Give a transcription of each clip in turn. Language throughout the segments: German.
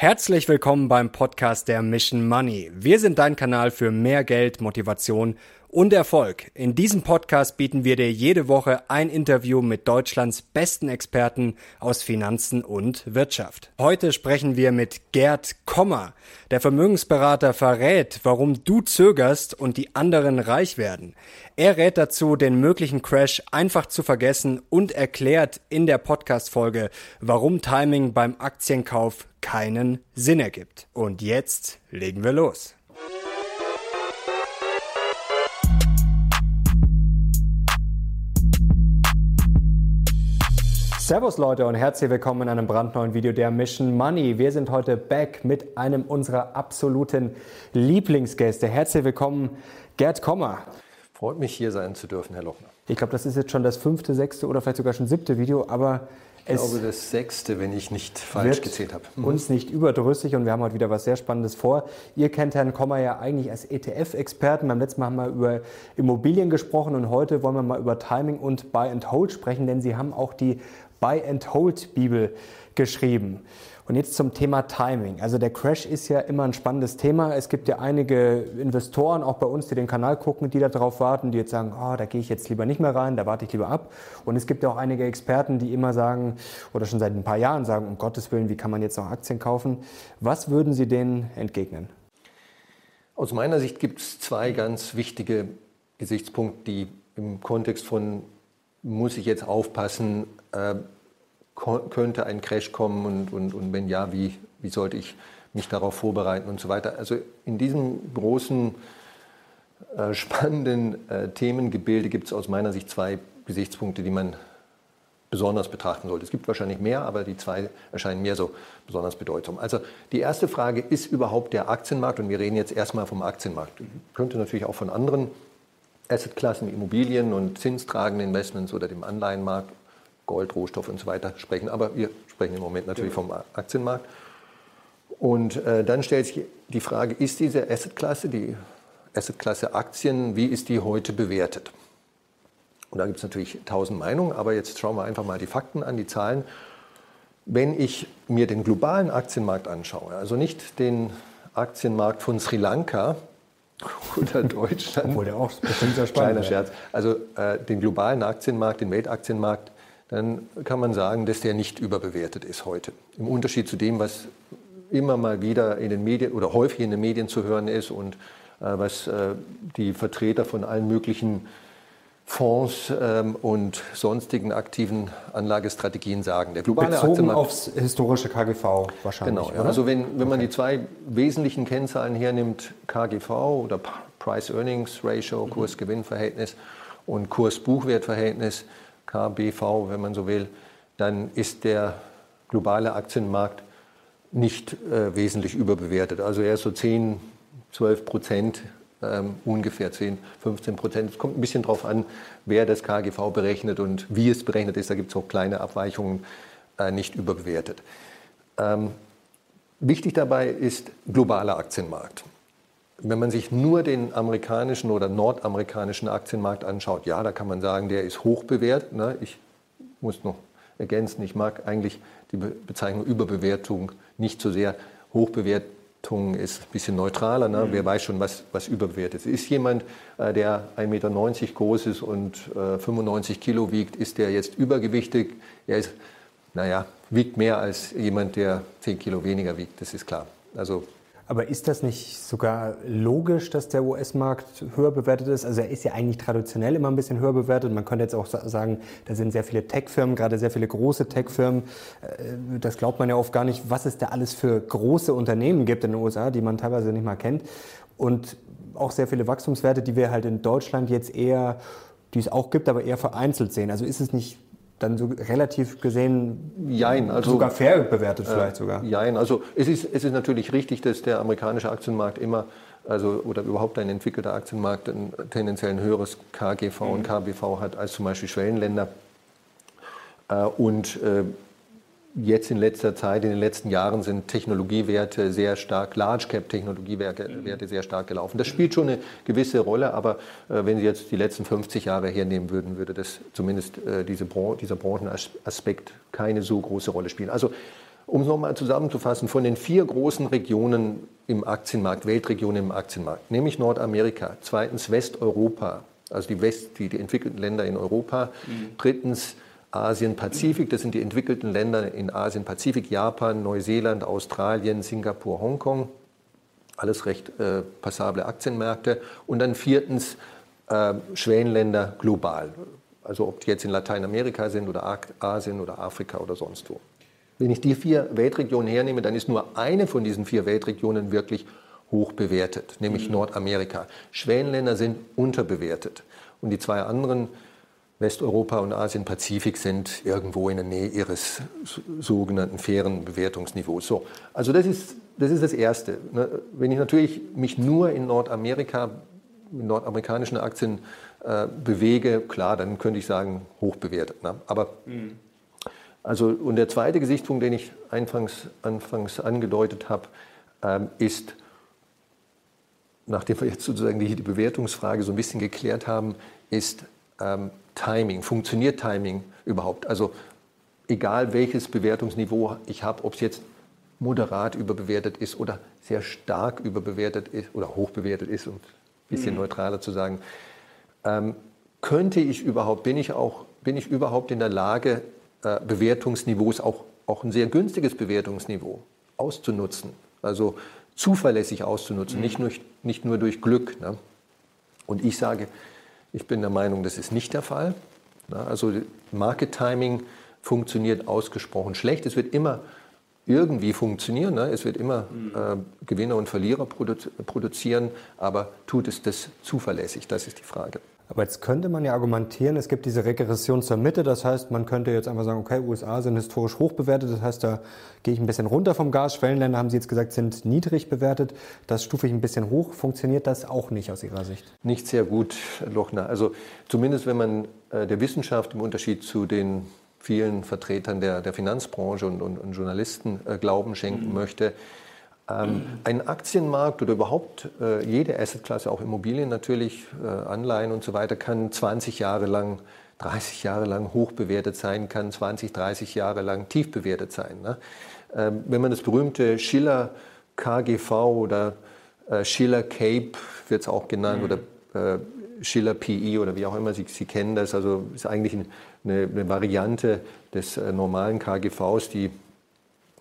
Herzlich willkommen beim Podcast der Mission Money. Wir sind dein Kanal für mehr Geld, Motivation und Erfolg. In diesem Podcast bieten wir dir jede Woche ein Interview mit Deutschlands besten Experten aus Finanzen und Wirtschaft. Heute sprechen wir mit Gerd Kommer. Der Vermögensberater verrät, warum du zögerst und die anderen reich werden. Er rät dazu, den möglichen Crash einfach zu vergessen und erklärt in der Podcast-Folge, warum Timing beim Aktienkauf keinen Sinn ergibt. Und jetzt legen wir los. Servus Leute und herzlich willkommen in einem brandneuen Video der Mission Money. Wir sind heute back mit einem unserer absoluten Lieblingsgäste. Herzlich willkommen, Gerd Kommer. Freut mich, hier sein zu dürfen, Herr Lochner. Ich glaube, das ist jetzt schon das fünfte, sechste oder vielleicht sogar schon siebte Video, aber ich glaube, das sechste, wenn ich nicht falsch gezählt habe. Mhm. Uns nicht überdrüssig und wir haben heute wieder was sehr Spannendes vor. Ihr kennt Herrn Kommer ja eigentlich als ETF-Experten. Beim letzten Mal haben wir über Immobilien gesprochen und heute wollen wir mal über Timing und Buy and Hold sprechen, denn Sie haben auch die Buy and Hold Bibel geschrieben. Und jetzt zum Thema Timing. Also der Crash ist ja immer ein spannendes Thema. Es gibt ja einige Investoren, auch bei uns, die den Kanal gucken, die darauf warten, die jetzt sagen, oh, da gehe ich jetzt lieber nicht mehr rein, da warte ich lieber ab. Und es gibt ja auch einige Experten, die immer sagen, oder schon seit ein paar Jahren sagen, um Gottes Willen, wie kann man jetzt noch Aktien kaufen? Was würden Sie denen entgegnen? Aus meiner Sicht gibt es zwei ganz wichtige Gesichtspunkte, die im Kontext von muss ich jetzt aufpassen, äh, könnte ein Crash kommen und, und, und wenn ja, wie, wie sollte ich mich darauf vorbereiten und so weiter. Also in diesem großen, äh, spannenden äh, Themengebilde gibt es aus meiner Sicht zwei Gesichtspunkte, die man besonders betrachten sollte. Es gibt wahrscheinlich mehr, aber die zwei erscheinen mir so besonders bedeutsam. Also die erste Frage, ist überhaupt der Aktienmarkt, und wir reden jetzt erstmal vom Aktienmarkt, könnte natürlich auch von anderen Assetklassen, Immobilien und zinstragende Investments oder dem Anleihenmarkt, Gold, Rohstoff und so weiter sprechen. Aber wir sprechen im Moment natürlich vom Aktienmarkt. Und äh, dann stellt sich die Frage, ist diese Assetklasse, die Assetklasse Aktien, wie ist die heute bewertet? Und da gibt es natürlich tausend Meinungen, aber jetzt schauen wir einfach mal die Fakten an, die Zahlen. Wenn ich mir den globalen Aktienmarkt anschaue, also nicht den Aktienmarkt von Sri Lanka, oder Deutschland. Obwohl der auch bestimmt sehr spannend Kleiner Scherz. Also äh, den globalen Aktienmarkt, den Weltaktienmarkt, dann kann man sagen, dass der nicht überbewertet ist heute. Im Unterschied zu dem, was immer mal wieder in den Medien oder häufig in den Medien zu hören ist und äh, was äh, die Vertreter von allen möglichen Fonds ähm, und sonstigen aktiven Anlagestrategien sagen. Der globale Bezogen Aktienmarkt, aufs historische KGV wahrscheinlich. Genau, ja. also wenn, wenn man die zwei wesentlichen Kennzahlen hernimmt, KGV oder Price-Earnings-Ratio, mhm. Kurs-Gewinn-Verhältnis und Kurs-Buchwert-Verhältnis, KBV, wenn man so will, dann ist der globale Aktienmarkt nicht äh, wesentlich überbewertet. Also er ist so 10, 12 Prozent ähm, ungefähr 10, 15 Prozent. Es kommt ein bisschen darauf an, wer das KGV berechnet und wie es berechnet ist. Da gibt es auch kleine Abweichungen, äh, nicht überbewertet. Ähm, wichtig dabei ist globaler Aktienmarkt. Wenn man sich nur den amerikanischen oder nordamerikanischen Aktienmarkt anschaut, ja, da kann man sagen, der ist hoch bewertet. Ne? Ich muss noch ergänzen, ich mag eigentlich die Bezeichnung Überbewertung nicht so sehr. Hoch bewertet Bewertung ist ein bisschen neutraler. Ne? Mhm. Wer weiß schon, was, was überbewertet ist. Ist jemand, äh, der 1,90 Meter groß ist und äh, 95 Kilo wiegt, ist der jetzt übergewichtig? Er ist, naja, wiegt mehr als jemand, der 10 Kilo weniger wiegt, das ist klar. Also aber ist das nicht sogar logisch, dass der US-Markt höher bewertet ist? Also er ist ja eigentlich traditionell immer ein bisschen höher bewertet. Man könnte jetzt auch sagen, da sind sehr viele Tech-Firmen, gerade sehr viele große Tech-Firmen. Äh, das glaubt man ja oft gar nicht, was es da alles für große Unternehmen gibt in den USA, die man teilweise nicht mal kennt. Und auch sehr viele Wachstumswerte, die wir halt in Deutschland jetzt eher, die es auch gibt, aber eher vereinzelt sehen. Also ist es nicht dann so relativ gesehen Jein, also, sogar fair bewertet äh, vielleicht sogar. Jein, also es ist, es ist natürlich richtig, dass der amerikanische Aktienmarkt immer, also oder überhaupt ein entwickelter Aktienmarkt ein tendenziell ein höheres KGV mhm. und KBV hat als zum Beispiel Schwellenländer. Äh, und äh, Jetzt in letzter Zeit, in den letzten Jahren sind Technologiewerte sehr stark, Large Cap Technologiewerte mhm. sehr stark gelaufen. Das spielt schon eine gewisse Rolle, aber äh, wenn Sie jetzt die letzten 50 Jahre hernehmen würden, würde das zumindest äh, diese Bran dieser Branchenaspekt keine so große Rolle spielen. Also Um es nochmal zusammenzufassen, von den vier großen Regionen im Aktienmarkt, Weltregionen im Aktienmarkt, nämlich Nordamerika, zweitens Westeuropa, also die, West, die, die entwickelten Länder in Europa, mhm. drittens Asien-Pazifik, das sind die entwickelten Länder in Asien-Pazifik, Japan, Neuseeland, Australien, Singapur, Hongkong, alles recht äh, passable Aktienmärkte. Und dann viertens äh, Schwellenländer global, also ob die jetzt in Lateinamerika sind oder Asien oder Afrika oder sonst wo. Wenn ich die vier Weltregionen hernehme, dann ist nur eine von diesen vier Weltregionen wirklich hoch bewertet, nämlich mhm. Nordamerika. Schwellenländer sind unterbewertet. Und die zwei anderen, Westeuropa und Asien-Pazifik, sind irgendwo in der Nähe ihres sogenannten fairen Bewertungsniveaus. So, also das ist, das ist das Erste. Ne? Wenn ich natürlich mich nur in Nordamerika, in nordamerikanischen Aktien äh, bewege, klar, dann könnte ich sagen, hoch bewertet. Ne? Aber mhm. Also, und der zweite Gesichtspunkt, den ich anfangs, anfangs angedeutet habe, ähm, ist, nachdem wir jetzt sozusagen die, die, Bewertungsfrage so ein bisschen geklärt haben, ist ähm, Timing. Funktioniert Timing überhaupt? Also egal welches Bewertungsniveau ich habe, ob es jetzt moderat überbewertet ist oder sehr stark überbewertet ist oder hoch bewertet ist, um ein bisschen mhm. neutraler zu sagen, ähm, könnte ich überhaupt, bin ich auch, bin ich überhaupt in der Lage, äh, Bewertungsniveaus, auch, auch ein sehr günstiges Bewertungsniveau auszunutzen. Also zuverlässig auszunutzen, mhm. nicht, nur, nicht nur durch Glück. Ne? Und ich sage, ich bin der Meinung, das ist nicht der Fall. Also Market Timing funktioniert ausgesprochen schlecht. Es wird immer irgendwie funktionieren. Ne? Es wird immer mhm. äh, Gewinner und Verlierer produ produzieren, aber tut es das zuverlässig? Das ist die Frage. Aber jetzt könnte man ja argumentieren, es gibt diese Regression zur Mitte. Das heißt, man könnte jetzt einfach sagen, okay, USA sind historisch hoch bewertet. Das heißt, da gehe ich ein bisschen runter vom Gas. Schwellenländer, haben Sie jetzt gesagt, sind niedrig bewertet. Das stufe ich ein bisschen hoch. Funktioniert das auch nicht aus Ihrer Sicht? Nicht sehr gut, Lochner. Also zumindest wenn man äh, der Wissenschaft im Unterschied zu den vielen Vertretern der, der Finanzbranche und, und, und Journalisten äh, Glauben schenken mhm. möchte, ein Aktienmarkt oder überhaupt äh, jede Assetklasse, auch Immobilien natürlich, äh, Anleihen und so weiter, kann 20 Jahre lang, 30 Jahre lang hoch bewertet sein, kann 20, 30 Jahre lang tief bewertet sein. Ne? Ähm, wenn man das berühmte Schiller KGV oder äh, Schiller Cape wird es auch genannt mhm. oder Schiller PE oder wie auch immer Sie, Sie kennen das, also ist eigentlich eine, eine Variante des normalen KGVs, die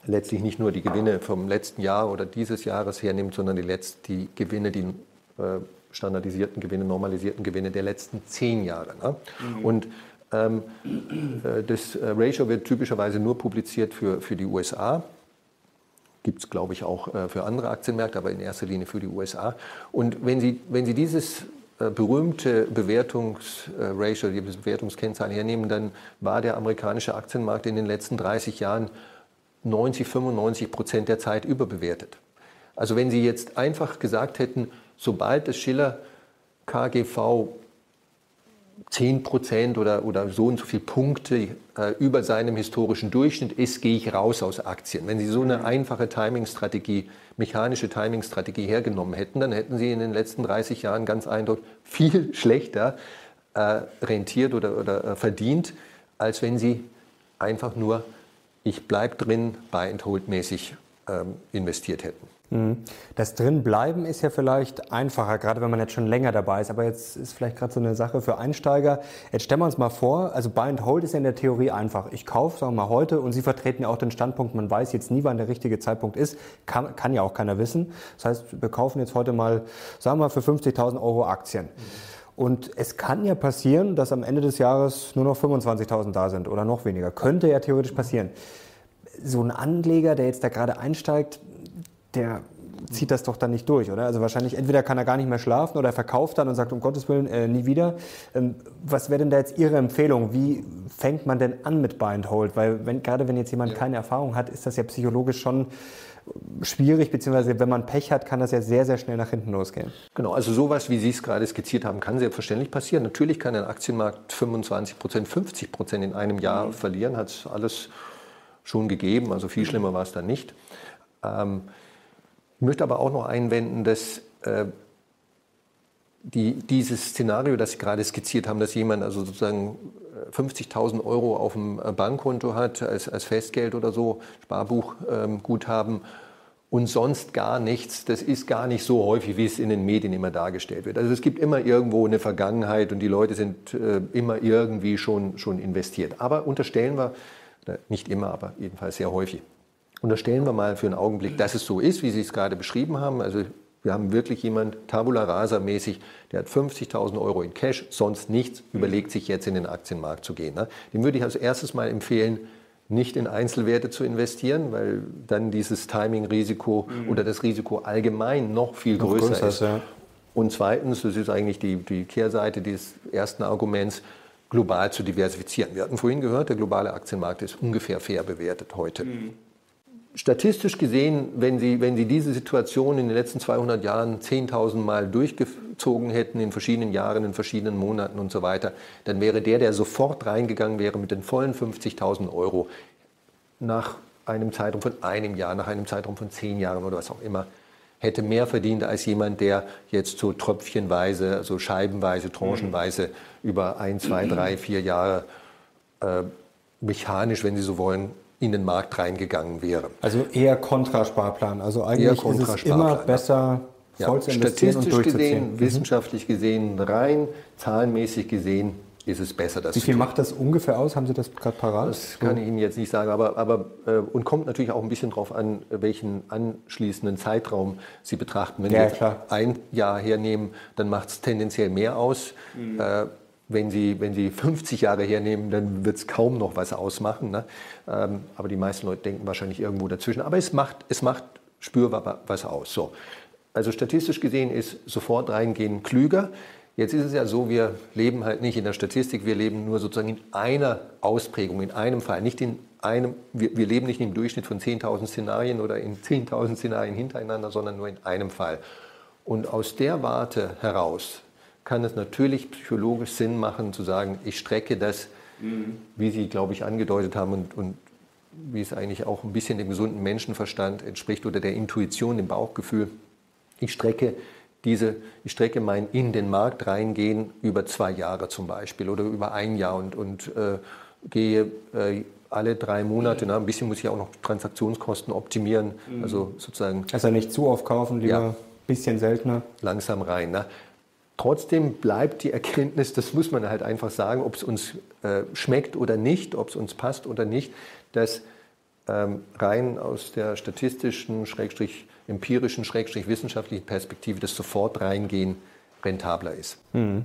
letztlich nicht nur die Gewinne vom letzten Jahr oder dieses Jahres hernimmt, sondern die, Letzt-, die Gewinne, die äh, standardisierten Gewinne, normalisierten Gewinne der letzten zehn Jahre. Ne? Mhm. Und ähm, äh, das äh, Ratio wird typischerweise nur publiziert für, für die USA. Gibt es, glaube ich, auch äh, für andere Aktienmärkte, aber in erster Linie für die USA. Und wenn Sie, wenn Sie dieses äh, berühmte Bewertungsratio, die Bewertungskennzahlen hernehmen, dann war der amerikanische Aktienmarkt in den letzten 30 Jahren 90, 95 Prozent der Zeit überbewertet. Also wenn Sie jetzt einfach gesagt hätten, sobald das Schiller KGV 10 Prozent oder, oder so und so viele Punkte äh, über seinem historischen Durchschnitt ist, gehe ich raus aus Aktien. Wenn Sie so eine einfache Timing-Strategie, mechanische Timing-Strategie hergenommen hätten, dann hätten Sie in den letzten 30 Jahren ganz eindeutig viel schlechter äh, rentiert oder, oder äh, verdient, als wenn Sie einfach nur ich bleibe drin, buy and hold mäßig ähm, investiert hätten. Mhm. Das Drinbleiben ist ja vielleicht einfacher, gerade wenn man jetzt schon länger dabei ist. Aber jetzt ist vielleicht gerade so eine Sache für Einsteiger. Jetzt stellen wir uns mal vor, also Buy and Hold ist ja in der Theorie einfach. Ich kaufe, sagen wir mal, heute und Sie vertreten ja auch den Standpunkt, man weiß jetzt nie, wann der richtige Zeitpunkt ist. Kann, kann ja auch keiner wissen. Das heißt, wir kaufen jetzt heute mal, sagen wir mal, für 50.000 Euro Aktien. Mhm. Und es kann ja passieren, dass am Ende des Jahres nur noch 25.000 da sind oder noch weniger. Könnte ja theoretisch passieren. So ein Anleger, der jetzt da gerade einsteigt, der zieht das doch dann nicht durch, oder? Also wahrscheinlich entweder kann er gar nicht mehr schlafen oder er verkauft dann und sagt, um Gottes Willen, äh, nie wieder. Ähm, was wäre denn da jetzt Ihre Empfehlung? Wie fängt man denn an mit Buy and Hold? Weil wenn, gerade wenn jetzt jemand ja. keine Erfahrung hat, ist das ja psychologisch schon schwierig, beziehungsweise wenn man Pech hat, kann das ja sehr, sehr schnell nach hinten losgehen. Genau, also sowas, wie Sie es gerade skizziert haben, kann selbstverständlich passieren. Natürlich kann ein Aktienmarkt 25 Prozent, 50 Prozent in einem Jahr mhm. verlieren, hat es alles schon gegeben, also viel schlimmer war es dann nicht. Ähm, ich möchte aber auch noch einwenden, dass äh, die, dieses Szenario, das Sie gerade skizziert haben, dass jemand also sozusagen 50.000 Euro auf dem Bankkonto hat als, als Festgeld oder so, Sparbuchguthaben ähm, und sonst gar nichts, das ist gar nicht so häufig, wie es in den Medien immer dargestellt wird. Also es gibt immer irgendwo eine Vergangenheit und die Leute sind äh, immer irgendwie schon, schon investiert. Aber unterstellen wir, nicht immer, aber jedenfalls sehr häufig, unterstellen wir mal für einen Augenblick, dass es so ist, wie Sie es gerade beschrieben haben. Also wir haben wirklich jemand Tabula Rasa mäßig, der hat 50.000 Euro in Cash, sonst nichts, überlegt sich jetzt in den Aktienmarkt zu gehen. Ne? Dem würde ich als erstes mal empfehlen, nicht in Einzelwerte zu investieren, weil dann dieses Timing-Risiko mhm. oder das Risiko allgemein noch viel noch größer, größer, ist. Ja. Und zweitens, das ist eigentlich die, die Kehrseite des ersten Arguments, global zu diversifizieren. Wir hatten vorhin gehört, der globale Aktienmarkt ist ungefähr fair bewertet heute. Mhm statistisch gesehen, wenn Sie, wenn Sie diese Situation in den letzten 200 Jahren 10.000 Mal durchgezogen hätten, in verschiedenen Jahren, in verschiedenen Monaten und so weiter, dann wäre der, der sofort reingegangen wäre mit den vollen 50.000 Euro, nach einem Zeitraum von einem Jahr, nach einem Zeitraum von zehn Jahren oder was auch immer, hätte mehr verdient als jemand, der jetzt so tröpfchenweise, also scheibenweise, tranchenweise über ein, zwei, drei, vier Jahre äh, mechanisch, wenn Sie so wollen, in den Markt reingegangen wäre. Also eher Kontrasparplan. Also eigentlich ist es immer besser, voll zu investieren Statistisch und gesehen, mhm. wissenschaftlich gesehen, rein zahlenmäßig gesehen ist es besser. Das Wie viel macht das ungefähr aus? Haben Sie das gerade parat? Das kann ich Ihnen jetzt nicht sagen, aber, aber äh, und kommt natürlich auch ein bisschen darauf an, welchen anschließenden Zeitraum Sie betrachten. Wenn ja, Sie klar. ein Jahr hernehmen, dann macht es tendenziell mehr aus. Mhm. Äh, wenn Sie, wenn Sie 50 Jahre hernehmen, dann wird es kaum noch was ausmachen. Ne? Ähm, aber die meisten Leute denken wahrscheinlich irgendwo dazwischen. Aber es macht, es macht spürbar was aus. So. Also statistisch gesehen ist sofort reingehen klüger. Jetzt ist es ja so, wir leben halt nicht in der Statistik, wir leben nur sozusagen in einer Ausprägung, in einem Fall. Nicht in einem, wir, wir leben nicht im Durchschnitt von 10.000 Szenarien oder in 10.000 Szenarien hintereinander, sondern nur in einem Fall. Und aus der Warte heraus kann es natürlich psychologisch Sinn machen, zu sagen, ich strecke das, mhm. wie Sie, glaube ich, angedeutet haben und, und wie es eigentlich auch ein bisschen dem gesunden Menschenverstand entspricht oder der Intuition, dem Bauchgefühl. Ich strecke diese, ich strecke mein in den Markt reingehen über zwei Jahre zum Beispiel oder über ein Jahr und, und äh, gehe äh, alle drei Monate, na, ein bisschen muss ich auch noch Transaktionskosten optimieren, mhm. also sozusagen. Also nicht zu aufkaufen, lieber ein ja, bisschen seltener. Langsam rein. Na. Trotzdem bleibt die Erkenntnis, das muss man halt einfach sagen, ob es uns äh, schmeckt oder nicht, ob es uns passt oder nicht, dass ähm, rein aus der statistischen, schrägstrich empirischen, schrägstrich wissenschaftlichen Perspektive das sofort reingehen rentabler ist. Mhm.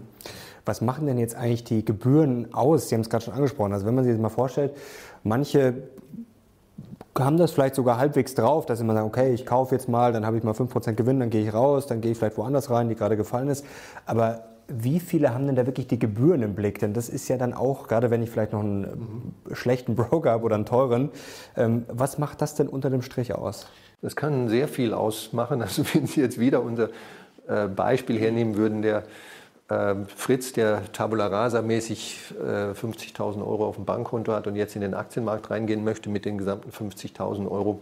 Was machen denn jetzt eigentlich die Gebühren aus? Sie haben es gerade schon angesprochen. Also wenn man sich das mal vorstellt, manche haben das vielleicht sogar halbwegs drauf, dass sie mal sagen, okay, ich kaufe jetzt mal, dann habe ich mal 5% Gewinn, dann gehe ich raus, dann gehe ich vielleicht woanders rein, die gerade gefallen ist. Aber wie viele haben denn da wirklich die Gebühren im Blick? Denn das ist ja dann auch, gerade wenn ich vielleicht noch einen mhm. schlechten Broker habe oder einen teuren, ähm, was macht das denn unter dem Strich aus? Das kann sehr viel ausmachen. Also wenn Sie jetzt wieder unser äh, Beispiel hernehmen würden, der ähm, Fritz, der Tabula Rasa mäßig äh, 50.000 Euro auf dem Bankkonto hat und jetzt in den Aktienmarkt reingehen möchte mit den gesamten 50.000 Euro,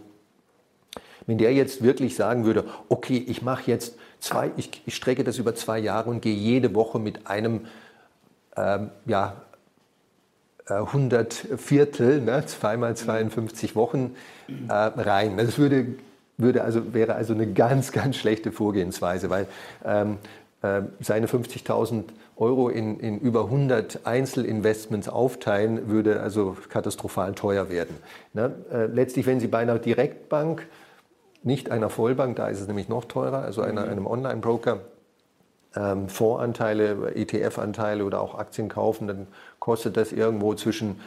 wenn der jetzt wirklich sagen würde, okay, ich mache jetzt zwei, ich, ich, strecke das über zwei Jahre und gehe jede Woche mit einem ähm, ja, 100 äh, Viertel, ne, zweimal 52 Wochen äh, rein. Das würde, würde also, wäre also eine ganz, ganz schlechte Vorgehensweise, weil ähm, äh, seine 50.000 Euro in, in, über 100 Einzelinvestments aufteilen, würde also katastrophal teuer werden. Ne? Äh, letztlich, wenn Sie bei einer Direktbank, nicht einer Vollbank, da ist es nämlich noch teurer, also einer, mhm. einem Online-Broker, ähm, Fondsanteile, ETF-Anteile oder auch Aktien kaufen, dann kostet das irgendwo zwischen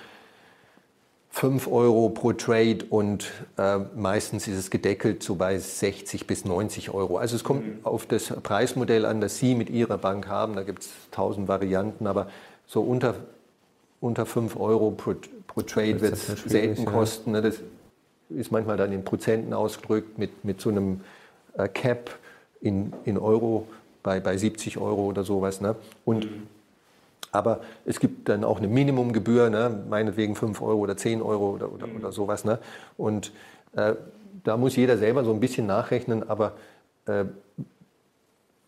5 Euro pro Trade und äh, meistens ist es gedeckelt so bei 60 bis 90 Euro. Also es kommt mhm. auf das Preismodell an, das Sie mit Ihrer Bank haben. Da gibt es tausend Varianten, aber so unter, unter 5 Euro pro, pro Trade wird es selten kosten. Ne? Das ist manchmal dann in Prozenten ausgedrückt mit, mit so einem äh, Cap in, in Euro bei, bei 70 Euro oder sowas. Ne? Und mhm. Aber es gibt dann auch eine Minimumgebühr, ne? meinetwegen 5 Euro oder 10 Euro oder, oder, oder sowas. Ne? Und äh, da muss jeder selber so ein bisschen nachrechnen, aber äh,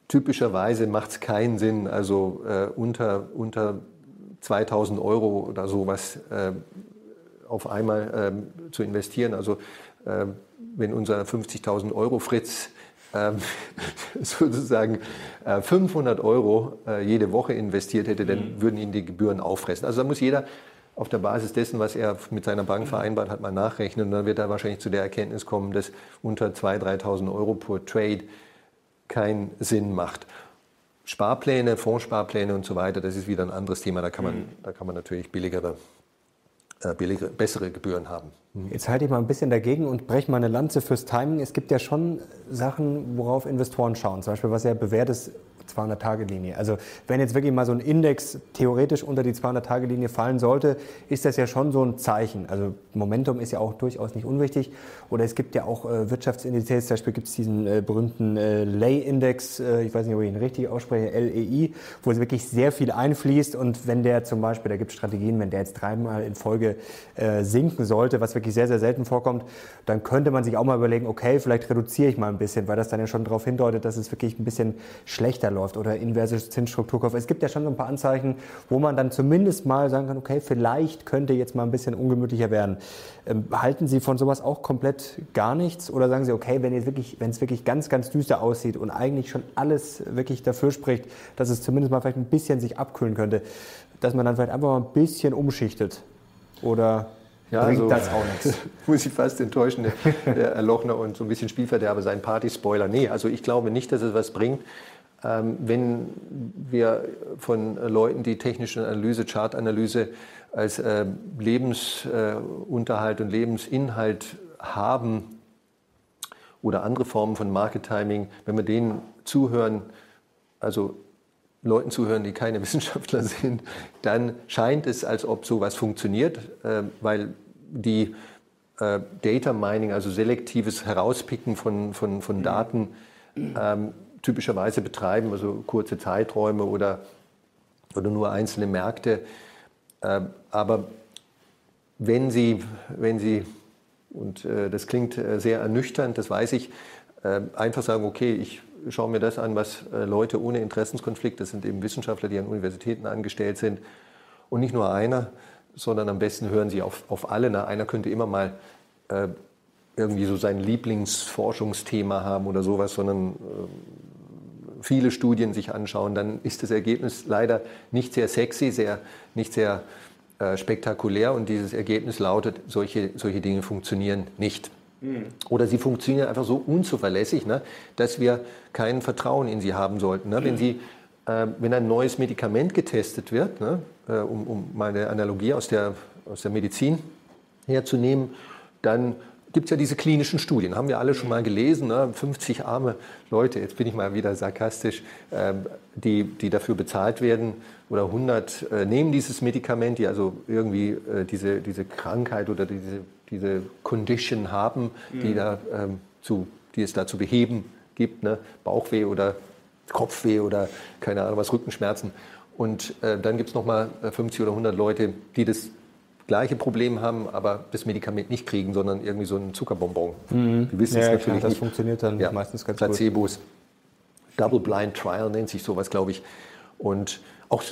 typischerweise macht es keinen Sinn, also äh, unter, unter 2000 Euro oder sowas äh, auf einmal äh, zu investieren. Also äh, wenn unser 50.000 Euro Fritz ähm, sozusagen 500 äh, Euro äh, jede Woche investiert hätte, dann mhm. würden ihn die Gebühren auffressen. Also da muss jeder auf der Basis dessen, was er mit seiner Bank mhm. vereinbart hat, mal nachrechnen. Und dann wird er wahrscheinlich zu der Erkenntnis kommen, dass unter 2.000, 3.000 Euro pro Trade keinen Sinn macht. Sparpläne, Fondssparpläne und so weiter, das ist wieder ein anderes Thema. Da kann man, mhm. da kann man natürlich billigere, äh, billigere, bessere Gebühren haben. Mhm. Jetzt halte ich mal ein bisschen dagegen und breche mal eine Lanze fürs Timing. Es gibt ja schon Sachen, worauf Investoren schauen. Zum Beispiel, was ja bewährt ist, 200-Tage-Linie. Also wenn jetzt wirklich mal so ein Index theoretisch unter die 200-Tage-Linie fallen sollte, ist das ja schon so ein Zeichen. Also Momentum ist ja auch durchaus nicht unwichtig. Oder es gibt ja auch äh, Wirtschaftsindizes, zum Beispiel gibt es diesen äh, berühmten äh, Lay-Index, äh, ich weiß nicht, ob ich ihn richtig ausspreche, LEI, wo es wirklich sehr viel einfließt. Und wenn der zum Beispiel, da gibt es Strategien, wenn der jetzt dreimal in Folge äh, sinken sollte, was wirklich sehr, sehr selten vorkommt, dann könnte man sich auch mal überlegen, okay, vielleicht reduziere ich mal ein bisschen, weil das dann ja schon darauf hindeutet, dass es wirklich ein bisschen schlechter läuft oder inverse Zinsstrukturkurve. Es gibt ja schon so ein paar Anzeichen, wo man dann zumindest mal sagen kann, okay, vielleicht könnte jetzt mal ein bisschen ungemütlicher werden. Ähm, halten Sie von sowas auch komplett gar nichts oder sagen Sie, okay, wenn, wirklich, wenn es wirklich ganz, ganz düster aussieht und eigentlich schon alles wirklich dafür spricht, dass es zumindest mal vielleicht ein bisschen sich abkühlen könnte, dass man dann vielleicht einfach mal ein bisschen umschichtet oder ja, bringt also, das auch nichts. Muss ich fast enttäuschen, der, der Lochner und so ein bisschen Spielverderber sein Party-Spoiler. Nee, also ich glaube nicht, dass es was bringt. Ähm, wenn wir von Leuten, die technische Analyse, Chartanalyse als äh, Lebensunterhalt und Lebensinhalt haben oder andere Formen von Market Timing, wenn wir denen zuhören, also Leuten zuhören, die keine Wissenschaftler sind, dann scheint es, als ob sowas funktioniert, äh, weil die äh, Data Mining, also selektives Herauspicken von, von, von Daten, ähm, typischerweise betreiben, also kurze Zeiträume oder, oder nur einzelne Märkte. Ähm, aber wenn Sie, wenn Sie und äh, das klingt äh, sehr ernüchternd, das weiß ich, ähm, einfach sagen, okay, ich schaue mir das an, was äh, Leute ohne Interessenskonflikt, das sind eben Wissenschaftler, die an Universitäten angestellt sind und nicht nur einer, sondern am besten hören Sie auf, auf alle. Na, einer könnte immer mal irgendwie so sein Lieblingsforschungsthema haben oder sowas, sondern viele Studien sich anschauen, dann ist das Ergebnis leider nicht sehr sexy, sehr, nicht sehr äh, spektakulär und dieses Ergebnis lautet, solche, solche Dinge funktionieren nicht. Mhm. Oder sie funktionieren einfach so unzuverlässig, ne, dass wir kein Vertrauen in sie haben sollten. Ne? Wenn, sie, äh, wenn ein neues Medikament getestet wird, ne, äh, um, um mal eine Analogie aus der, aus der Medizin herzunehmen, dann gibt es ja diese klinischen Studien, haben wir alle schon mal gelesen, ne? 50 arme Leute, jetzt bin ich mal wieder sarkastisch, äh, die, die dafür bezahlt werden oder 100 äh, nehmen dieses Medikament, die also irgendwie äh, diese, diese Krankheit oder diese, diese Condition haben, die, mhm. da, ähm, zu, die es da zu beheben gibt, ne? Bauchweh oder Kopfweh oder keine Ahnung was, Rückenschmerzen. Und äh, dann gibt es nochmal 50 oder 100 Leute, die das gleiche Problem haben, aber das Medikament nicht kriegen, sondern irgendwie so ein Zuckerbonbon. Mhm. Wir wissen ja, es natürlich klar, das nicht. funktioniert dann ja, meistens ganz Placebos. gut. Double Blind Trial nennt sich sowas, glaube ich. Und auch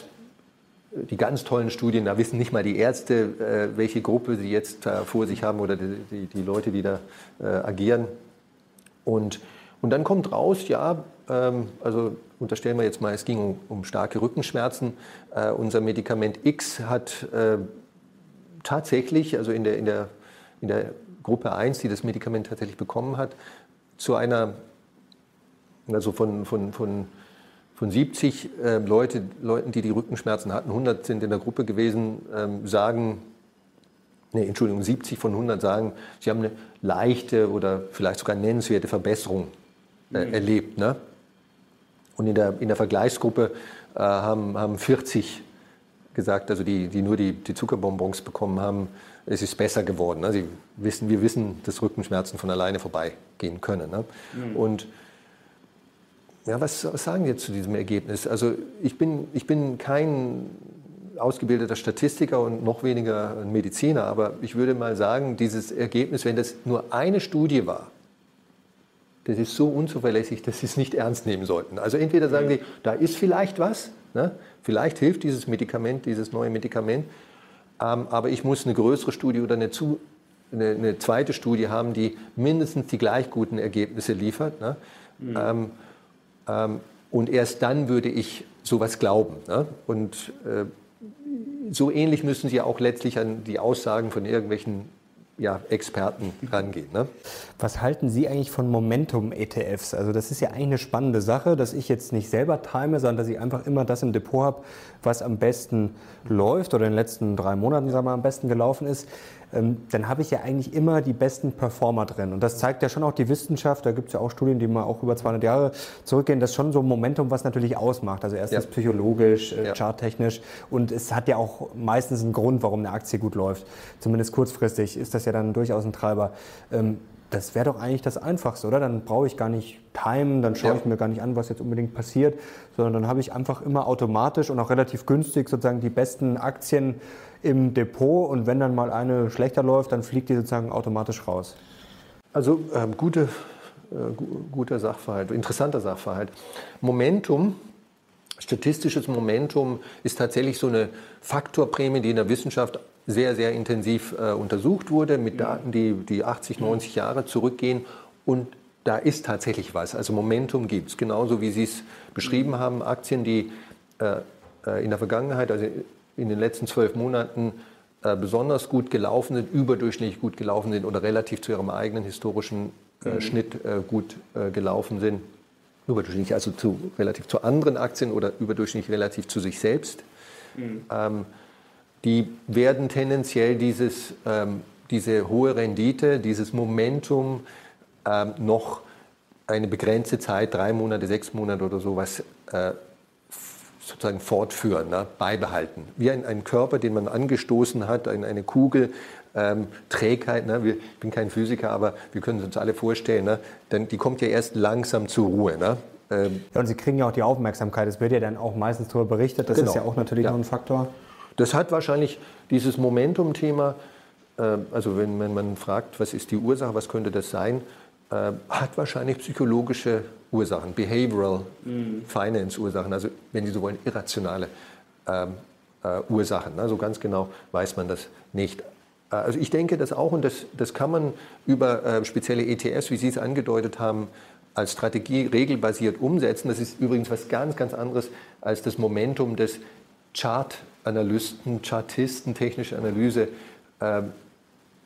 die ganz tollen Studien, da wissen nicht mal die Ärzte, äh, welche Gruppe sie jetzt vor sich haben oder die, die, die Leute, die da äh, agieren. Und, und dann kommt raus, ja, ähm, also unterstellen wir jetzt mal, es ging um, um starke Rückenschmerzen. Äh, unser Medikament X hat äh, tatsächlich, also in der, in der, in der Gruppe 1, die das Medikament tatsächlich bekommen hat, zu einer, also von, von, von, von 70 äh, Leute, Leuten, die die Rückenschmerzen hatten, 100 sind in der Gruppe gewesen, ähm, sagen, nee, Entschuldigung, 70 von 100 sagen, sie haben eine leichte oder vielleicht sogar nennenswerte Verbesserung äh, mhm. erlebt. Ne? Und in der, in der Vergleichsgruppe äh, haben, haben 40 gesagt, also die, die nur die, die Zuckerbonbons bekommen haben, es ist besser geworden. Ne? Sie wissen, wir wissen, dass Rückenschmerzen von alleine vorbeigehen können. Ne? Mhm. Und ja, was, was sagen wir zu diesem Ergebnis? Also ich bin, ich bin kein ausgebildeter Statistiker und noch weniger ein Mediziner, aber ich würde mal sagen, dieses Ergebnis, wenn das nur eine Studie war, das ist so unzuverlässig, dass Sie es nicht ernst nehmen sollten. Also entweder sagen Sie, da ist vielleicht was, ne? vielleicht hilft dieses Medikament, dieses neue Medikament, ähm, aber ich muss eine größere Studie oder eine, zu, eine, eine, zweite Studie haben, die mindestens die gleich guten Ergebnisse liefert. Ne? Mhm. Ähm, ähm, und erst dann würde ich sowas glauben. Ne? Und äh, so ähnlich müssen Sie auch letztlich an die Aussagen von irgendwelchen ja, Experten rangehen. Ne? Was halten Sie eigentlich von Momentum-ETFs? Also das ist ja eigentlich eine spannende Sache, dass ich jetzt nicht selber time, sondern dass ich einfach immer das im Depot habe, was am besten läuft oder in den letzten drei Monaten sagen wir, am besten gelaufen ist. Ähm, dann habe ich ja eigentlich immer die besten Performer drin. Und das zeigt ja schon auch die Wissenschaft, da gibt es ja auch Studien, die mal auch über 200 Jahre zurückgehen, das ist schon so ein Momentum, was natürlich ausmacht. Also erstens ja. psychologisch, äh, ja. charttechnisch und es hat ja auch meistens einen Grund, warum eine Aktie gut läuft. Zumindest kurzfristig ist das ja dann durchaus ein Treiber. Ähm, das wäre doch eigentlich das Einfachste, oder? Dann brauche ich gar nicht timen, dann schaue ja. ich mir gar nicht an, was jetzt unbedingt passiert, sondern dann habe ich einfach immer automatisch und auch relativ günstig sozusagen die besten Aktien im Depot und wenn dann mal eine schlechter läuft, dann fliegt die sozusagen automatisch raus. Also ähm, gute, äh, guter Sachverhalt, interessanter Sachverhalt. Momentum, statistisches Momentum ist tatsächlich so eine Faktorprämie, die in der Wissenschaft sehr, sehr intensiv äh, untersucht wurde, mit Daten, die, die 80, 90 Jahre zurückgehen. Und da ist tatsächlich was. Also Momentum gibt es, genauso wie Sie es beschrieben haben. Aktien, die äh, äh, in der Vergangenheit, also in den letzten zwölf Monaten, äh, besonders gut gelaufen sind, überdurchschnittlich gut gelaufen sind oder relativ zu ihrem eigenen historischen äh, mhm. Schnitt äh, gut gelaufen sind. Überdurchschnittlich also zu, relativ zu anderen Aktien oder überdurchschnittlich relativ zu sich selbst. Mhm. Ähm, die werden tendenziell dieses, ähm, diese hohe Rendite, dieses Momentum ähm, noch eine begrenzte Zeit, drei Monate, sechs Monate oder sowas, äh, sozusagen fortführen, ne, beibehalten. Wie ein, ein, Körper, den man angestoßen hat, ein, eine Kugel, ähm, Trägheit. Ne? Wir, ich bin kein Physiker, aber wir können uns alle vorstellen, ne? Denn die kommt ja erst langsam zur Ruhe. Ne? Ähm, ja, und Sie kriegen ja auch die Aufmerksamkeit. Es wird ja dann auch meistens darüber berichtet. Das genau. ist ja auch natürlich ja. noch ein Faktor. Das hat wahrscheinlich dieses Momentum-Thema, äh, also wenn, wenn, man fragt, was ist die Ursache, was könnte das sein, äh, hat wahrscheinlich psychologische Ursachen, Behavioral mhm. Finance Ursachen, also wenn Sie so wollen, irrationale ähm, äh, Ursachen. Also ganz genau weiß man das nicht. Äh, also ich denke das auch und das, das kann man über äh, spezielle ETS, wie Sie es angedeutet haben, als Strategie regelbasiert umsetzen. Das ist übrigens was ganz, ganz anderes als das Momentum des Chart-Analysten, Chartisten, technische Analyse äh,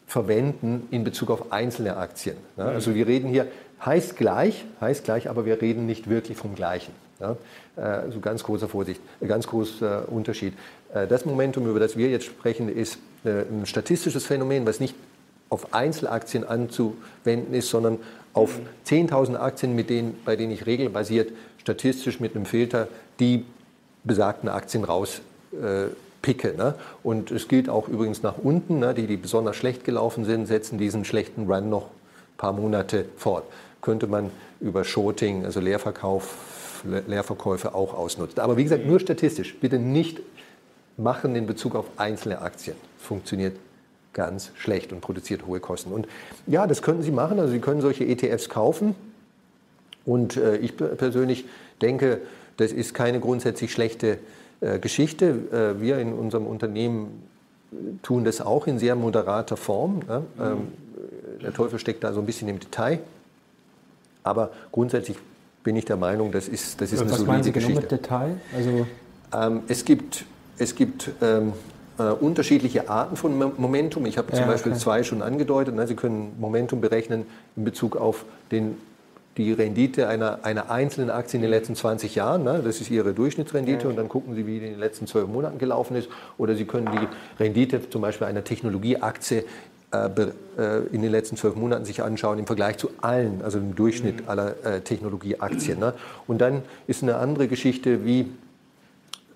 verwenden in Bezug auf einzelne Aktien. Ja, also wir reden hier, heißt gleich, heißt gleich, aber wir reden nicht wirklich vom Gleichen. Ja, also ganz großer Vorsicht, ganz großer Unterschied. Äh, das Momentum, über das wir jetzt sprechen, ist äh, ein statistisches Phänomen, was nicht auf Einzelaktien anzuwenden ist, sondern auf 10.000 Aktien, mit denen, bei denen ich regelbasiert statistisch mit einem Filter die besagten Aktien raus äh. Ne? Und es gilt auch übrigens nach unten, ne? die, die besonders schlecht gelaufen sind, setzen diesen schlechten Run noch ein paar Monate fort. Könnte man über Shorting, also Leerverkauf, Leerverkäufe auch ausnutzen. Aber wie gesagt, nur statistisch. Bitte nicht machen in Bezug auf einzelne Aktien. Funktioniert ganz schlecht und produziert hohe Kosten. Und ja, das könnten Sie machen. Also Sie können solche ETFs kaufen. Und äh, ich persönlich denke, das ist keine grundsätzlich schlechte äh, Geschichte. Äh, wir in unserem Unternehmen tun das auch in sehr moderater Form. Ne? Mhm. Ähm, der Teufel steckt da so ein bisschen im Detail. Aber grundsätzlich bin ich der Meinung, das ist, das ist eine Was solide meinen Sie genau Geschichte. mit Detail? Also ähm, es gibt, es gibt ähm, äh, unterschiedliche Arten von Momentum. Ich habe ja, zum Beispiel okay. zwei schon angedeutet. Ne? Sie können Momentum berechnen in Bezug auf den die Rendite einer, einer einzelnen Aktie in den letzten 20 Jahren. Ne? Das ist Ihre Durchschnittsrendite und dann gucken Sie, wie die in den letzten zwölf Monaten gelaufen ist. Oder Sie können die Rendite zum Beispiel einer Technologieaktie in den letzten zwölf Monaten sich anschauen im Vergleich zu allen, also im Durchschnitt mhm. aller äh, Technologieaktien. Ne? Und dann ist eine andere Geschichte, wie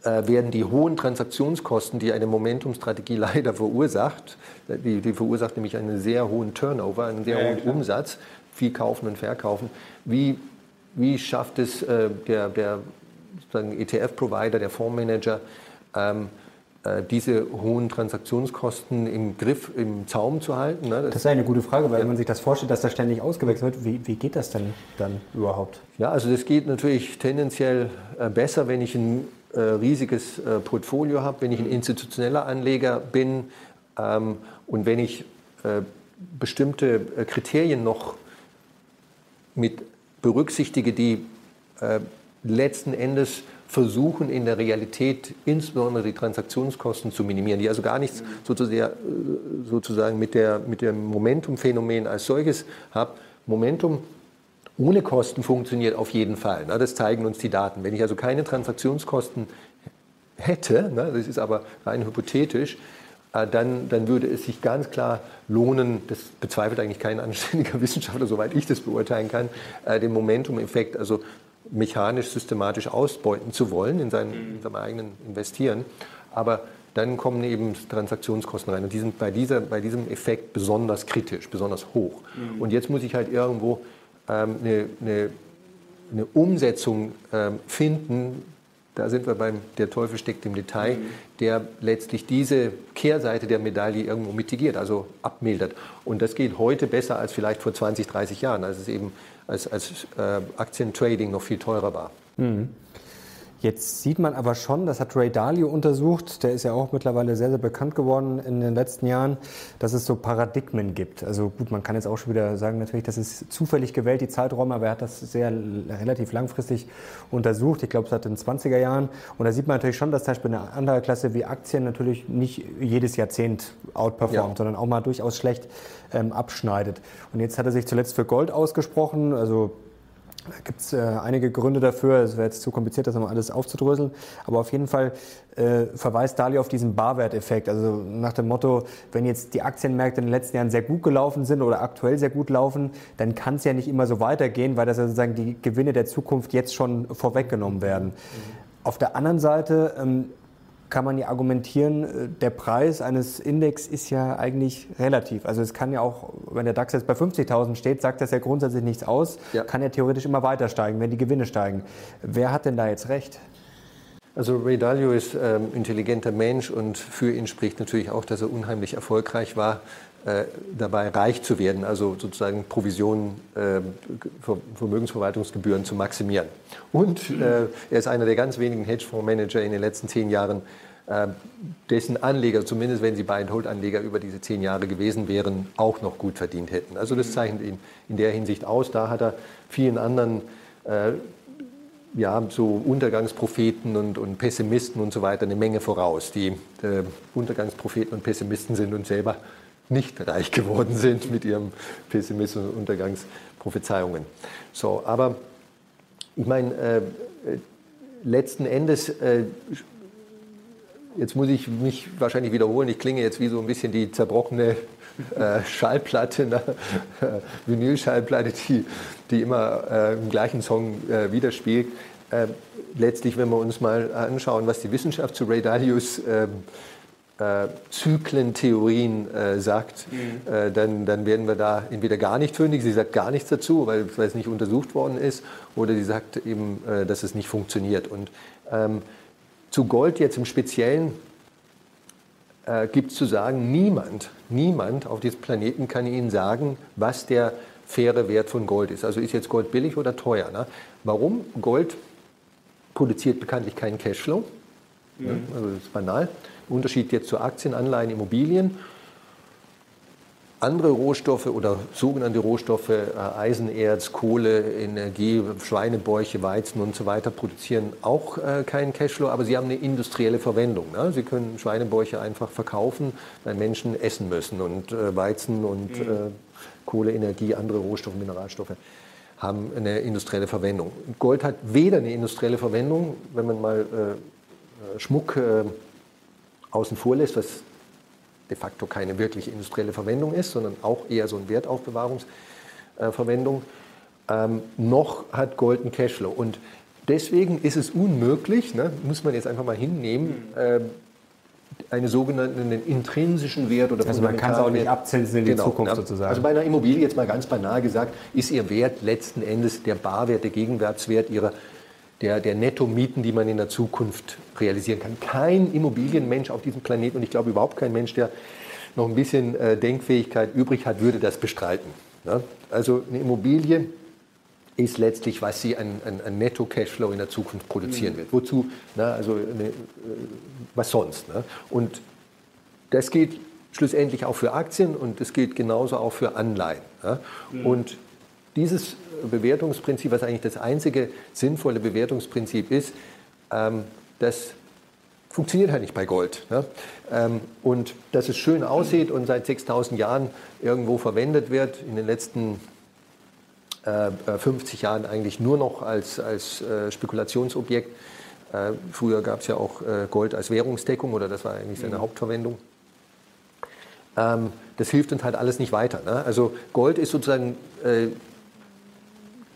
werden die hohen Transaktionskosten, die eine Momentumstrategie leider verursacht, die, die verursacht nämlich einen sehr hohen Turnover, einen sehr ja, hohen klar. Umsatz, viel kaufen und verkaufen. Wie, wie schafft es äh, der, der ETF-Provider, der Fondsmanager, ähm, äh, diese hohen Transaktionskosten im Griff, im Zaum zu halten. Ne? Das, das, ist eine gute Frage, weil ja. wenn man sich das vorstellt, dass da ständig ausgewechselt wird, wie, wie geht das denn dann überhaupt? Ja, also das geht natürlich tendenziell äh, besser, wenn ich ein äh, riesiges äh, Portfolio habe, wenn ich ein institutioneller Anleger bin ähm, und wenn ich äh, bestimmte äh, Kriterien noch mit berücksichtige, die letzten Endes versuchen in der Realität insbesondere die Transaktionskosten zu minimieren, die also gar nichts sozusagen, sozusagen mit, der, mit dem Momentum-Phänomen als solches haben. Momentum ohne Kosten funktioniert auf jeden Fall. Das zeigen uns die Daten. Wenn ich also keine Transaktionskosten hätte, das ist aber rein hypothetisch, äh, dann, dann würde es sich ganz klar lohnen, das bezweifelt eigentlich kein anständiger Wissenschaftler, soweit ich das beurteilen kann, äh, den Momentum-Effekt also mechanisch, systematisch ausbeuten zu wollen in, seinen, in seinem eigenen Investieren. Aber dann kommen eben Transaktionskosten rein. Und die sind bei, dieser, bei diesem Effekt besonders kritisch, besonders hoch. Mhm. Und jetzt muss ich halt irgendwo ähm, eine, eine, eine, Umsetzung ähm, finden, da sind wir beim Der Teufel steckt im Detail, mhm. der letztlich diese Kehrseite der Medaille irgendwo mitigiert, also abmildert. Und das geht heute besser als vielleicht vor 20, 30 Jahren, als es eben als, als äh, Aktientrading noch viel teurer war. Mhm. Jetzt sieht man aber schon, das hat Ray Dalio untersucht, der ist ja auch mittlerweile sehr, sehr bekannt geworden in den letzten Jahren, dass es so Paradigmen gibt. Also gut, man kann jetzt auch schon wieder sagen, natürlich, das ist zufällig gewählt, die Zeiträume, aber er hat das sehr relativ langfristig untersucht. Ich glaube, seit den 20er Jahren. Und da sieht man natürlich schon, dass zum Beispiel eine andere Klasse wie Aktien natürlich nicht jedes Jahrzehnt outperformt, ja. sondern auch mal durchaus schlecht ähm, abschneidet. Und jetzt hat er sich zuletzt für Gold ausgesprochen, also da gibt es äh, einige Gründe dafür. Es wäre jetzt zu kompliziert, das nochmal alles aufzudröseln. Aber auf jeden Fall äh, verweist Dali auf diesen Barwerteffekt. Also nach dem Motto, wenn jetzt die Aktienmärkte in den letzten Jahren sehr gut gelaufen sind oder aktuell sehr gut laufen, dann kann es ja nicht immer so weitergehen, weil das ja sozusagen die Gewinne der Zukunft jetzt schon vorweggenommen werden. Mhm. Auf der anderen Seite ähm, kann man ja argumentieren, äh, der Preis eines Index ist ja eigentlich relativ. Also es kann ja auch, wenn der DAX jetzt bei 50.000 steht, sagt das ja grundsätzlich nichts aus, ja. kann ja theoretisch immer weiter steigen, wenn die Gewinne steigen. Wer hat denn da jetzt recht? Also Ray Dalio ist ähm, intelligenter Mensch und für ihn spricht natürlich auch, dass er unheimlich erfolgreich war, äh, dabei reich zu werden, also sozusagen Provisionen, äh, Vermögensverwaltungsgebühren zu maximieren. Und äh, er ist einer der ganz wenigen Hedgefondsmanager in den letzten zehn Jahren, äh, dessen Anleger, zumindest wenn sie Buy-and-Hold-Anleger über diese zehn Jahre gewesen wären, auch noch gut verdient hätten. Also das zeichnet ihn in der Hinsicht aus. Da hat er vielen anderen äh, ja, so Untergangspropheten und, und, Pessimisten und so weiter eine Menge voraus. Die äh, Untergangspropheten und Pessimisten sind uns selber nicht reich geworden sind mit ihrem Pessimismus und Untergangsprophezeiungen. So, aber ich meine, äh, letzten Endes äh, Jetzt muss ich mich wahrscheinlich wiederholen. Ich klinge jetzt wie so ein bisschen die zerbrochene äh, Schallplatte, ne? Vinylschallplatte, die, die immer äh, im gleichen Song äh, widerspielt. Äh, letztlich, wenn wir uns mal anschauen, was die Wissenschaft zu Ray Dalios ähm, äh, Zyklentheorien äh, sagt, mhm. äh, dann, dann werden wir da entweder gar nicht fündig, sie sagt gar nichts dazu, weil, weil es nicht untersucht worden ist, oder sie sagt eben, äh, dass es nicht funktioniert. Und ähm, zu Gold jetzt im Speziellen äh, gibt es zu sagen, niemand, niemand auf diesem Planeten kann Ihnen sagen, was der faire Wert von Gold ist. Also ist jetzt Gold billig oder teuer? Ne? Warum? Gold produziert bekanntlich keinen Cashflow. Mhm. Ne? Also das ist banal. Unterschied jetzt zu Aktien, Anleihen, Immobilien andere Rohstoffe oder sogenannte Rohstoffe, äh, Eisenerz, Kohle, Energie, Schweinebäuche, Weizen und so weiter, produzieren auch äh, keinen Cashflow, aber sie haben eine industrielle Verwendung. Ne? Sie können Schweinebäuche einfach verkaufen, weil Menschen essen müssen und äh, Weizen und mhm. Kohle, Energie, andere Rohstoffe, Mineralstoffe haben eine industrielle Verwendung. Gold hat weder eine industrielle Verwendung, wenn man mal Schmuck außen vor lässt, was de facto keine wirkliche industrielle Verwendung ist, sondern auch eher so eine Wertaufbewahrungsverwendung, ähm, noch hat Gold einen Cashflow. Und deswegen ist es unmöglich, ne, muss man jetzt einfach mal hinnehmen, äh, einen sogenannten intrinsischen Wert oder Also man kann es auch nicht abzinsen in die genau, Zukunft ja. sozusagen. Also bei einer Immobilie jetzt mal ganz banal gesagt, ist ihr Wert letzten Endes der Barwert, der Gegenwärtswert ihrer der, der Netto-Mieten, die man in der Zukunft realisieren kann. Kein Immobilienmensch auf diesem Planeten und ich glaube überhaupt kein Mensch, der noch ein bisschen äh, Denkfähigkeit übrig hat, würde das bestreiten. Ne? Also eine Immobilie ist letztlich, was sie an, an, an Netto-Cashflow in der Zukunft produzieren mhm. wird. Wozu? Na, also eine, äh, was sonst? Ne? Und das geht schlussendlich auch für Aktien und es geht genauso auch für Anleihen. Ja? Mhm. Und dieses Bewertungsprinzip, was eigentlich das einzige sinnvolle Bewertungsprinzip ist, ähm, das funktioniert halt nicht bei Gold. Ne? Ähm, und dass es schön aussieht und seit 6000 Jahren irgendwo verwendet wird, in den letzten äh, 50 äh, Jahren eigentlich nur noch als, als äh, Spekulationsobjekt. Äh, früher gab es ja auch äh, Gold als Währungsdeckung oder das war eigentlich seine mhm. Hauptverwendung. Ähm, das hilft uns halt alles nicht weiter. Ne? Also Gold ist sozusagen äh,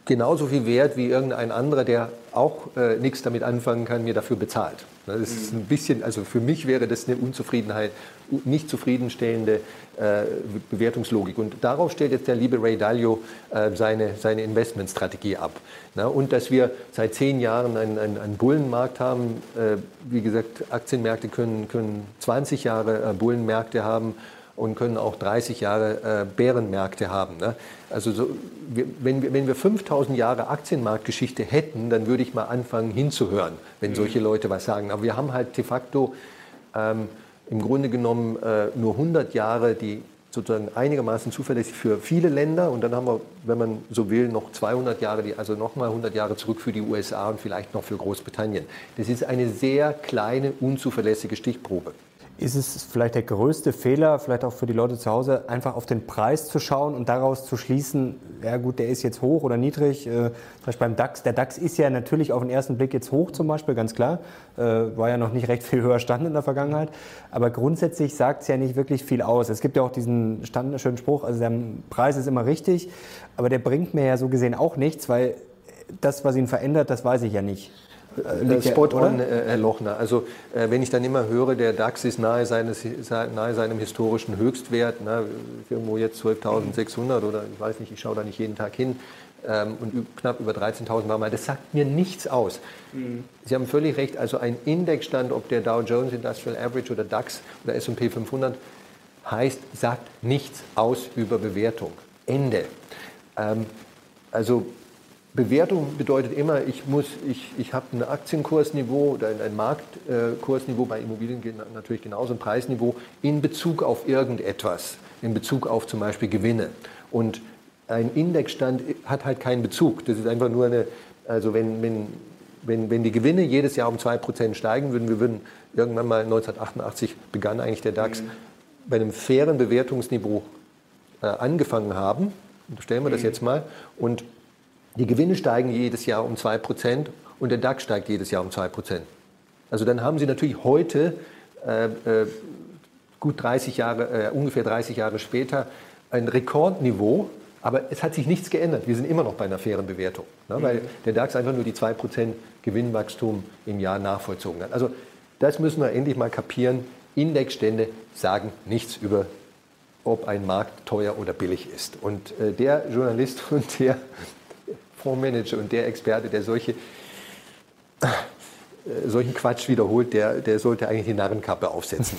genauso viel wert wie irgendein anderer, der auch äh, nichts damit anfangen kann, mir dafür bezahlt. Das ist ein bisschen, also für mich wäre das eine Unzufriedenheit, nicht zufriedenstellende äh, Bewertungslogik. Und darauf stellt jetzt der liebe Ray Dalio äh, seine, seine Investmentstrategie ab. Na, und dass wir seit zehn Jahren einen, einen, einen Bullenmarkt haben, äh, wie gesagt, Aktienmärkte können, können 20 Jahre äh, Bullenmärkte haben und können auch 30 Jahre äh, Bärenmärkte haben. Ne? Also so, wir, wenn, wir, wenn wir 5000 Jahre Aktienmarktgeschichte hätten, dann würde ich mal anfangen hinzuhören, wenn mhm. solche Leute was sagen. Aber wir haben halt de facto ähm, im Grunde genommen äh, nur 100 Jahre, die sozusagen einigermaßen zuverlässig für viele Länder und dann haben wir, wenn man so will, noch 200 Jahre, die, also nochmal 100 Jahre zurück für die USA und vielleicht noch für Großbritannien. Das ist eine sehr kleine, unzuverlässige Stichprobe. Ist es vielleicht der größte Fehler, vielleicht auch für die Leute zu Hause, einfach auf den Preis zu schauen und daraus zu schließen, ja gut, der ist jetzt hoch oder niedrig? Äh, Beispiel beim DAX. Der DAX ist ja natürlich auf den ersten Blick jetzt hoch zum Beispiel, ganz klar. Äh, war ja noch nicht recht viel höher stand in der Vergangenheit. Aber grundsätzlich sagt es ja nicht wirklich viel aus. Es gibt ja auch diesen stand, schönen Spruch, also der Preis ist immer richtig, aber der bringt mir ja so gesehen auch nichts, weil das, was ihn verändert, das weiß ich ja nicht. Äh, Spot on, äh, Herr Lochner. Also äh, wenn ich dann immer höre, der DAX ist nahe, seines, nahe seinem historischen Höchstwert, ne, irgendwo jetzt 12.600 oder ich weiß nicht, ich schaue da nicht jeden Tag hin, ähm, und knapp über 13.000 war mal, das sagt mir nichts aus. Mhm. Sie haben völlig recht, also ein Indexstand, ob der Dow Jones Industrial Average oder DAX oder S&P 500, heißt, sagt nichts aus über Bewertung. Ende. Ähm, also Bewertung bedeutet immer, ich, ich, ich habe ein Aktienkursniveau oder ein Marktkursniveau, bei Immobilien natürlich genauso ein Preisniveau, in Bezug auf irgendetwas, in Bezug auf zum Beispiel Gewinne. Und ein Indexstand hat halt keinen Bezug. Das ist einfach nur eine, also wenn, wenn, wenn, wenn die Gewinne jedes Jahr um 2% steigen würden, wir würden irgendwann mal 1988 begann eigentlich der DAX, mhm. bei einem fairen Bewertungsniveau äh, angefangen haben, stellen wir das mhm. jetzt mal, und die Gewinne steigen jedes Jahr um 2% und der DAX steigt jedes Jahr um 2%. Also dann haben Sie natürlich heute, äh, äh, gut 30 Jahre, äh, ungefähr 30 Jahre später, ein Rekordniveau, aber es hat sich nichts geändert. Wir sind immer noch bei einer fairen Bewertung, ne, weil der DAX einfach nur die 2% Gewinnwachstum im Jahr nachvollzogen hat. Also das müssen wir endlich mal kapieren. Indexstände sagen nichts über, ob ein Markt teuer oder billig ist. Und äh, der Journalist und der Fondsmanager und der Experte, der solche, äh, solchen Quatsch wiederholt, der, der sollte eigentlich die Narrenkappe aufsetzen.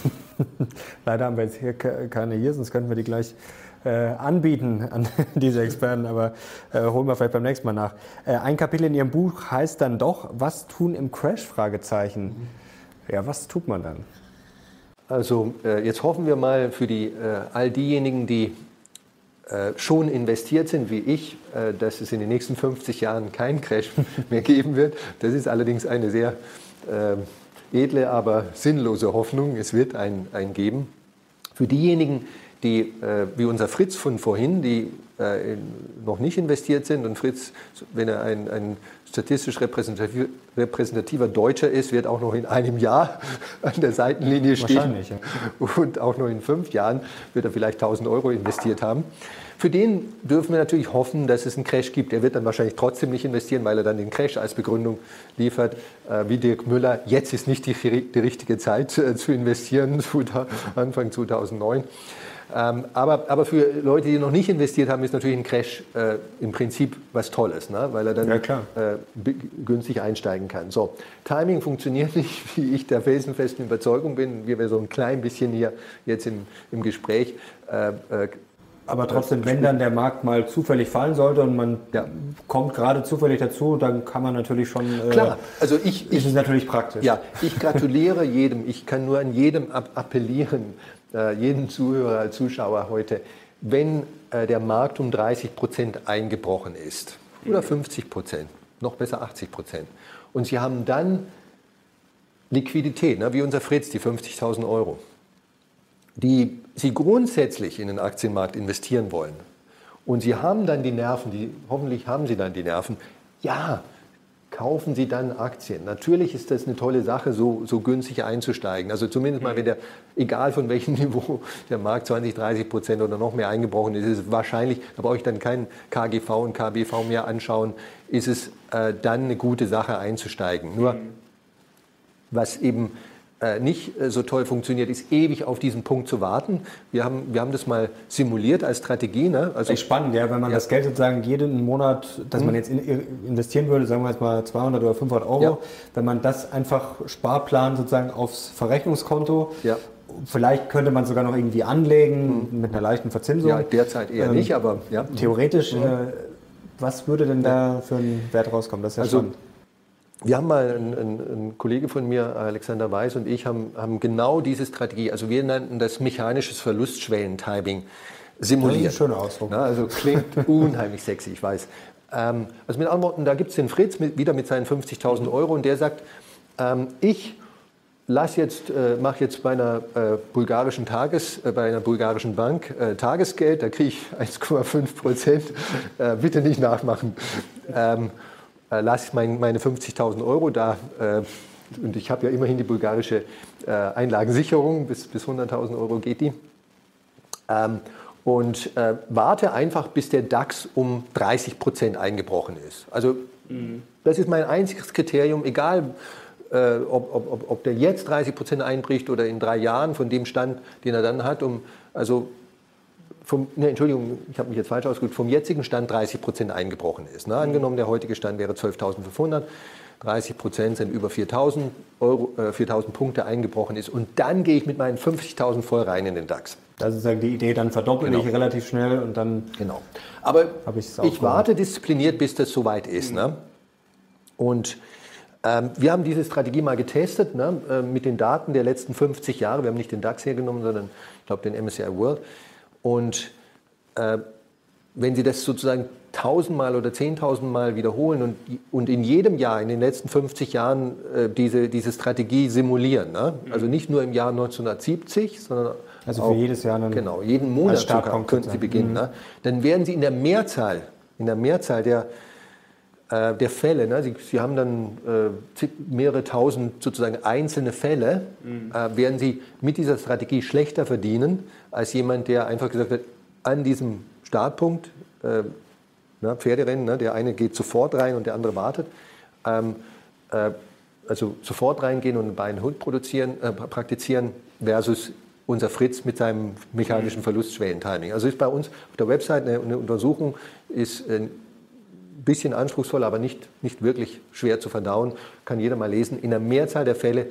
Leider haben wir jetzt hier keine hier, sonst könnten wir die gleich äh, anbieten an diese Experten, aber äh, holen wir vielleicht beim nächsten Mal nach. Äh, ein Kapitel in Ihrem Buch heißt dann doch, was tun im Crash? Fragezeichen. Mhm. Ja, was tut man dann? Also äh, jetzt hoffen wir mal für die, äh, all diejenigen, die schon investiert sind, wie ich, äh, dass es in den nächsten 50 Jahren keinen Crash mehr geben wird. Das ist allerdings eine sehr äh, edle, aber sinnlose Hoffnung. Es wird einen, einen geben. Für diejenigen, die, wie unser Fritz von vorhin, die noch nicht investiert sind, und Fritz, wenn er ein, ein statistisch repräsentativ, repräsentativer Deutscher ist, wird auch noch in einem Jahr an der Seitenlinie stehen. Ja. Und auch noch in fünf Jahren wird er vielleicht 1000 Euro investiert haben. Für den dürfen wir natürlich hoffen, dass es einen Crash gibt. Er wird dann wahrscheinlich trotzdem nicht investieren, weil er dann den Crash als Begründung liefert, äh, wie Dirk Müller. Jetzt ist nicht die, die richtige Zeit äh, zu investieren, Anfang 2009. Ähm, aber, aber für Leute, die noch nicht investiert haben, ist natürlich ein Crash äh, im Prinzip was Tolles, ne? weil er dann Ja, äh, günstig einsteigen kann. So, Timing funktioniert nicht, wie ich der felsenfesten Überzeugung bin, wie wir so ein klein bisschen hier jetzt im, im Gespräch äh, äh, Aber trotzdem, wenn dann der Markt mal zufällig fallen sollte und man Ja. kommt gerade zufällig dazu, dann kann man natürlich schon. Äh, Klar, also ich, ist ich, es natürlich praktisch. ja, ich gratuliere jedem, ich kann nur an jedem appellieren, äh, jeden Zuhörer, Zuschauer heute, wenn äh, der Markt um 30 Prozent eingebrochen ist oder 50 Prozent, noch besser 80 Prozent und Sie haben dann Liquidität, ne, wie unser Fritz, die 50.000 Euro, die Sie grundsätzlich in den Aktienmarkt investieren wollen und Sie haben dann die Nerven, die, hoffentlich haben Sie dann die Nerven, ja, kaufen Sie dann Aktien. Natürlich ist das eine tolle Sache, so, so günstig einzusteigen. Also zumindest mal, wenn der, egal von welchem Niveau der Markt 20, 30 Prozent oder noch mehr eingebrochen ist, ist es wahrscheinlich, da brauche ich dann keinen KGV und KBV mehr anschauen, ist es äh, dann eine gute Sache einzusteigen. Nur was eben nicht äh, so toll funktioniert, ist ewig auf diesen Punkt zu warten. Wir haben, wir haben das mal simuliert als Strategie. Ne? Also Echt spannend, ja, wenn man Ja. das Geld sozusagen jeden Monat, das man jetzt in, investieren würde, sagen wir jetzt mal 200 oder 500 Euro, Ja. wenn man das einfach Sparplan sozusagen aufs Verrechnungskonto, Ja. vielleicht könnte man sogar noch irgendwie anlegen mit einer leichten Verzinsung. ja, derzeit eher Ähm, nicht, aber ja. Theoretisch, äh, was würde denn da für ein Wert rauskommen? Das ist ja Also, spannend. Wir haben mal, ein, ein, ein Kollege von mir, Alexander Weiß und ich, haben, haben genau diese Strategie, also wir nannten das mechanisches Verlustschwellen-Timing, simuliert. Das ist ein schöner Ausdruck. Na, also klingt unheimlich sexy, ich weiß. Ähm, also mit anderen Worten, da gibt es den Fritz mit, wieder mit seinen 50.000 Euro und der sagt, ähm, ich lass jetzt, äh, mache jetzt bei einer äh, bulgarischen Tages, äh, bei einer bulgarischen Bank äh, Tagesgeld, da kriege ich 1,5 Prozent. Äh, bitte nicht nachmachen. Ähm, äh, lasse ich mein, meine 50.000 Euro da. Äh, und ich habe ja immerhin die bulgarische äh, Einlagensicherung, bis, bis 100.000 Euro geht die. Ähm, und äh, warte einfach, bis der DAX um 30 Prozent eingebrochen ist. Also das ist mein einziges Kriterium, egal äh, ob, ob, ob, ob der jetzt 30 Prozent einbricht oder in drei Jahren von dem Stand, den er dann hat, um also vom, ne, Entschuldigung, ich habe mich jetzt falsch ausgedrückt, vom jetzigen Stand 30 Prozent eingebrochen ist. Ne? Angenommen, der heutige Stand wäre 12.500, 30 Prozent sind über 4.000 Euro, äh, 4.000 Punkte eingebrochen ist und dann gehe ich mit meinen 50.000 voll rein in den DAX. Das ist sozusagen die Idee, dann verdoppel Genau. ich relativ schnell und dann Genau. Aber ich gemacht. warte diszipliniert, bis das soweit ist. Ne? Und ähm, wir haben diese Strategie mal getestet ne? äh, mit den Daten der letzten 50 Jahre. Wir haben nicht den DAX hergenommen, sondern ich glaube den MSCI World. Und äh, wenn Sie das sozusagen tausendmal oder zehntausendmal wiederholen und, und in jedem Jahr, in den letzten 50 Jahren, äh, diese, diese Strategie simulieren, ne? also nicht nur im Jahr 1970, sondern Also für auch, jedes Jahr einen- genau, jeden Monat sogar könnten Sie beginnen. Ne? Dann werden Sie in der Mehrzahl, in der Mehrzahl der, äh, der Fälle, ne? Sie, Sie haben dann äh, mehrere tausend sozusagen einzelne Fälle, äh, werden Sie mit dieser Strategie schlechter verdienen als jemand, der einfach gesagt hat, an diesem Startpunkt, äh, ne, Pferderennen, ne, der eine geht sofort rein und der andere wartet, ähm, äh, also sofort reingehen und einen Bein Hund produzieren, äh, praktizieren versus unser Fritz mit seinem mechanischen Verlustschwellentiming. Also ist bei uns auf der Website eine, eine Untersuchung, ist ein bisschen anspruchsvoll, aber nicht, nicht wirklich schwer zu verdauen, kann jeder mal lesen. In der Mehrzahl der Fälle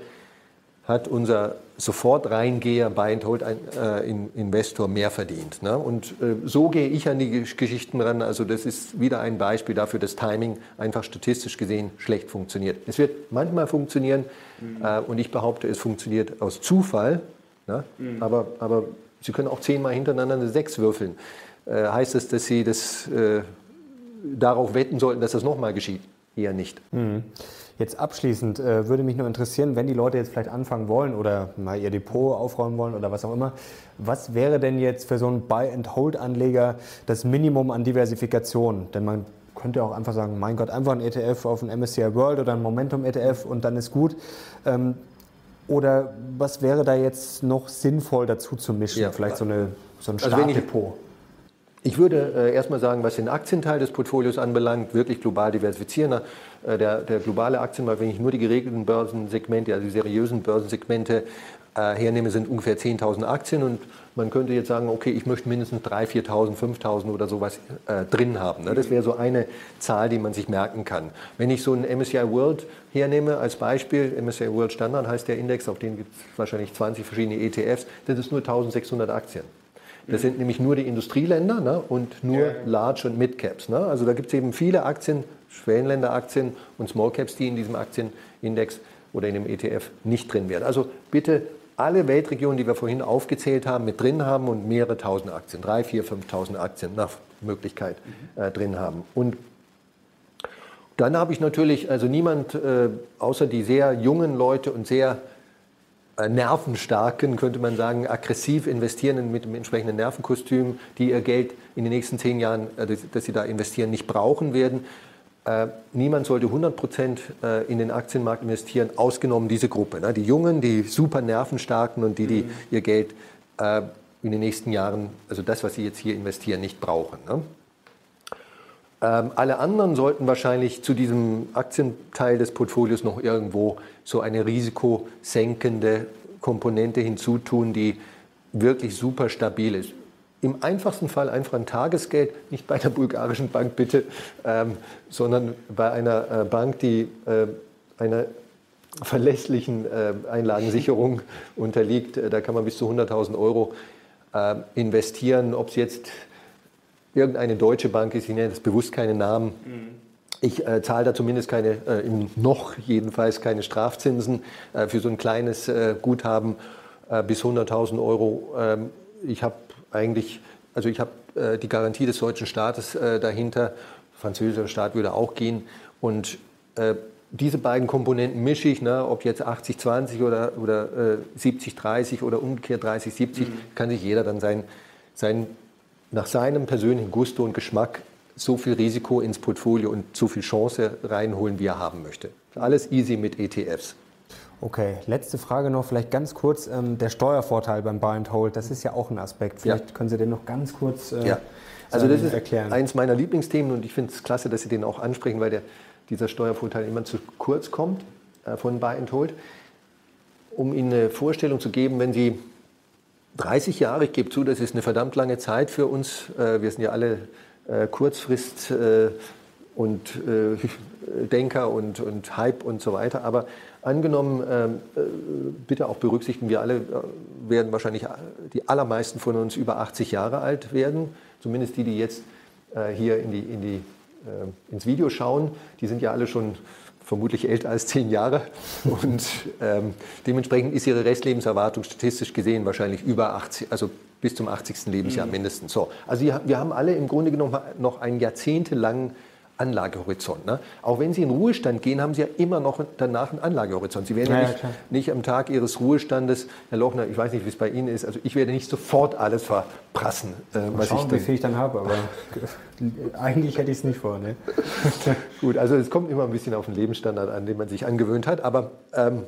hat unser sofort reingeher Buy and Hold ein, äh, in, Investor mehr verdient. Ne? Und äh, so gehe ich an die Gesch- Geschichten ran. Also das ist wieder ein Beispiel dafür, dass Timing einfach statistisch gesehen schlecht funktioniert. Es wird manchmal funktionieren äh, und ich behaupte, es funktioniert aus Zufall. Ne? Aber, aber Sie können auch zehnmal hintereinander eine Sechs würfeln. Äh, heißt das, dass Sie das äh, darauf wetten sollten, dass das nochmal geschieht? Eher nicht. Jetzt abschließend äh, würde mich nur interessieren, wenn die Leute jetzt vielleicht anfangen wollen oder mal ihr Depot aufräumen wollen oder was auch immer, was wäre denn jetzt für so einen Buy-and-Hold-Anleger das Minimum an Diversifikation? Denn man könnte auch einfach sagen, mein Gott, einfach ein ETF auf ein MSCI World oder ein Momentum-ETF und dann ist gut. Ähm, oder was wäre da jetzt noch sinnvoll dazu zu mischen? Ja. Vielleicht so, eine, so ein Also wenn ich- würde äh, erstmal sagen, was den Aktienteil des Portfolios anbelangt, wirklich global diversifizieren. Äh, der, der globale Aktienmarkt, wenn ich nur die geregelten Börsensegmente, also die seriösen Börsensegmente äh, hernehme, sind ungefähr 10.000 Aktien und man könnte jetzt sagen, okay, ich möchte mindestens 3.000, 4.000, 5.000 oder sowas äh, drin haben. Ne? Das wäre so eine Zahl, die man sich merken kann. Wenn ich so einen MSCI World hernehme als Beispiel, MSCI World Standard heißt der Index, auf den gibt es wahrscheinlich 20 verschiedene ETFs, das ist nur 1.600 Aktien. Das sind nämlich nur die Industrieländer ne, und nur ja. Large- und Mid-Caps. Ne? Also da gibt es eben viele Aktien, Schwellenländeraktien und Small-Caps, die in diesem Aktienindex oder in dem ETF nicht drin wären. Also bitte alle Weltregionen, die wir vorhin aufgezählt haben, mit drin haben und mehrere tausend Aktien, drei, vier, 5.000 Aktien nach Möglichkeit äh, drin haben. Und dann habe ich natürlich, also niemand äh, außer die sehr jungen Leute und sehr nervenstarken, könnte man sagen, aggressiv investieren mit dem entsprechenden Nervenkostüm, die ihr Geld in den nächsten zehn Jahren, äh, das sie da investieren, nicht brauchen werden. Äh, niemand sollte 100 Prozent in den Aktienmarkt investieren, ausgenommen diese Gruppe. Ne? Die Jungen, die super nervenstarken und die, die mhm. ihr Geld in den nächsten Jahren, also das, was sie jetzt hier investieren, nicht brauchen. Ähm, alle anderen sollten wahrscheinlich zu diesem Aktienteil des Portfolios noch irgendwo so eine risikosenkende Komponente hinzutun, die wirklich super stabil ist. Im einfachsten Fall einfach ein Tagesgeld, nicht bei einer bulgarischen Bank bitte, ähm, sondern bei einer äh, Bank, die äh, einer verlässlichen äh, Einlagensicherung unterliegt. Äh, da kann man bis zu 100.000 Euro äh, investieren. Ob es jetzt irgendeine deutsche Bank ist, ich nenne das bewusst keinen Namen. Mhm. Ich äh, zahle da zumindest keine, äh, noch jedenfalls keine Strafzinsen äh, für so ein kleines äh, Guthaben äh, bis 100.000 Euro. Ähm, ich habe eigentlich, also ich habe äh, die Garantie des deutschen Staates dahinter. Französischer Staat würde auch gehen. Und diese beiden Komponenten mische ich, ne, ob jetzt 80-20 oder, oder 70-30 oder umgekehrt 30-70, mhm. kann sich jeder dann sein, sein nach seinem persönlichen Gusto und Geschmack so viel Risiko ins Portfolio und so viel Chance reinholen, wie er haben möchte. Alles easy mit ETFs. Okay, letzte Frage noch, vielleicht ganz kurz. Ähm, der Steuervorteil beim Buy and Hold, das ist ja auch ein Aspekt. Vielleicht ja. können Sie den noch ganz kurz äh, ja. also das ist erklären. eins meiner Lieblingsthemen und ich finde es klasse, dass Sie den auch ansprechen, weil der, dieser Steuervorteil immer zu kurz kommt äh, von Buy and Hold. Um Ihnen eine Vorstellung zu geben, wenn Sie 30 Jahre, ich gebe zu, das ist eine verdammt lange Zeit für uns. Äh, wir sind ja alle äh, Kurzfrist äh, und Denker und, und Hype und so weiter. Aber angenommen, bitte auch berücksichtigen, wir alle werden wahrscheinlich die allermeisten von uns über 80 Jahre alt werden. Zumindest die, die jetzt hier in die, in die, ins Video schauen. Die sind ja alle schon vermutlich älter als zehn Jahre. Und ähm, dementsprechend ist ihre Restlebenserwartung statistisch gesehen wahrscheinlich über 80, also bis zum 80. Lebensjahr mhm. mindestens. So, also wir haben alle im Grunde genommen noch einen jahrzehntelangen Anlagehorizont. Ne? Auch wenn Sie in Ruhestand gehen, haben Sie ja immer noch danach einen Anlagehorizont. Sie werden ja, ja nicht, nicht, am Tag Ihres Ruhestandes, Herr Lochner, ich weiß nicht, wie es bei Ihnen ist, also ich werde nicht sofort alles verprassen. Äh, was schauen, ich wie viel ich dann habe, aber eigentlich hätte ich es nicht vor. Ne? Gut, also es kommt immer ein bisschen auf den Lebensstandard an, den man sich angewöhnt hat, aber ähm,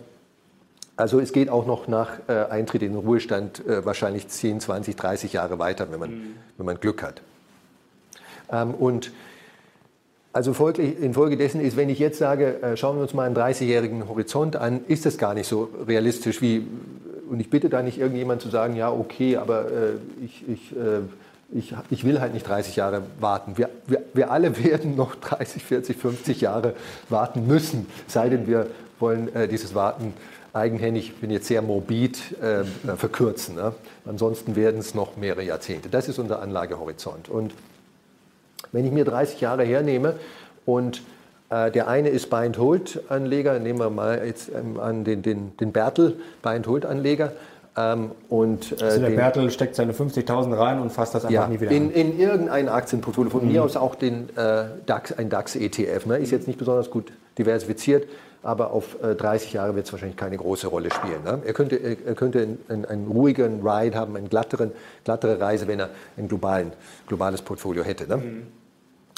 also es geht auch noch nach äh, Eintritt in den Ruhestand äh, wahrscheinlich 10, 20, 30 Jahre weiter, wenn man, mhm. wenn man Glück hat. Ähm, und also infolgedessen ist, wenn ich jetzt sage, äh, schauen wir uns mal einen 30-jährigen Horizont an, ist das gar nicht so realistisch wie, und ich bitte da nicht irgendjemand zu sagen, ja, okay, aber äh, ich, ich, äh, ich, ich will halt nicht 30 Jahre warten. Wir, wir, wir alle werden noch 30, 40, 50 Jahre warten müssen, sei denn wir wollen äh, dieses Warten eigenhändig, ich bin jetzt sehr morbid, äh, verkürzen. Ne? Ansonsten werden es noch mehrere Jahrzehnte. Das ist unser Anlagehorizont. Und wenn ich mir 30 Jahre hernehme und äh, der eine ist Buy-and-Hold-Anleger, nehmen wir mal jetzt ähm, an den, den, den Bertel, Buy-and-Hold-Anleger. Ähm, und, äh, also der den, Bertel steckt seine 50.000 rein und fasst das einfach ja, nie wieder in, an. In irgendein Aktienportfolio, von mhm. mir aus auch den äh, DAX, ein DAX-ETF. Ne? Ist jetzt nicht besonders gut diversifiziert, aber auf äh, 30 Jahre wird es wahrscheinlich keine große Rolle spielen. Ne? Er könnte, er könnte einen, einen, ruhigen Ride haben, eine glatteren, glattere Reise, wenn er ein globalen, globales Portfolio hätte. Ne? Mhm.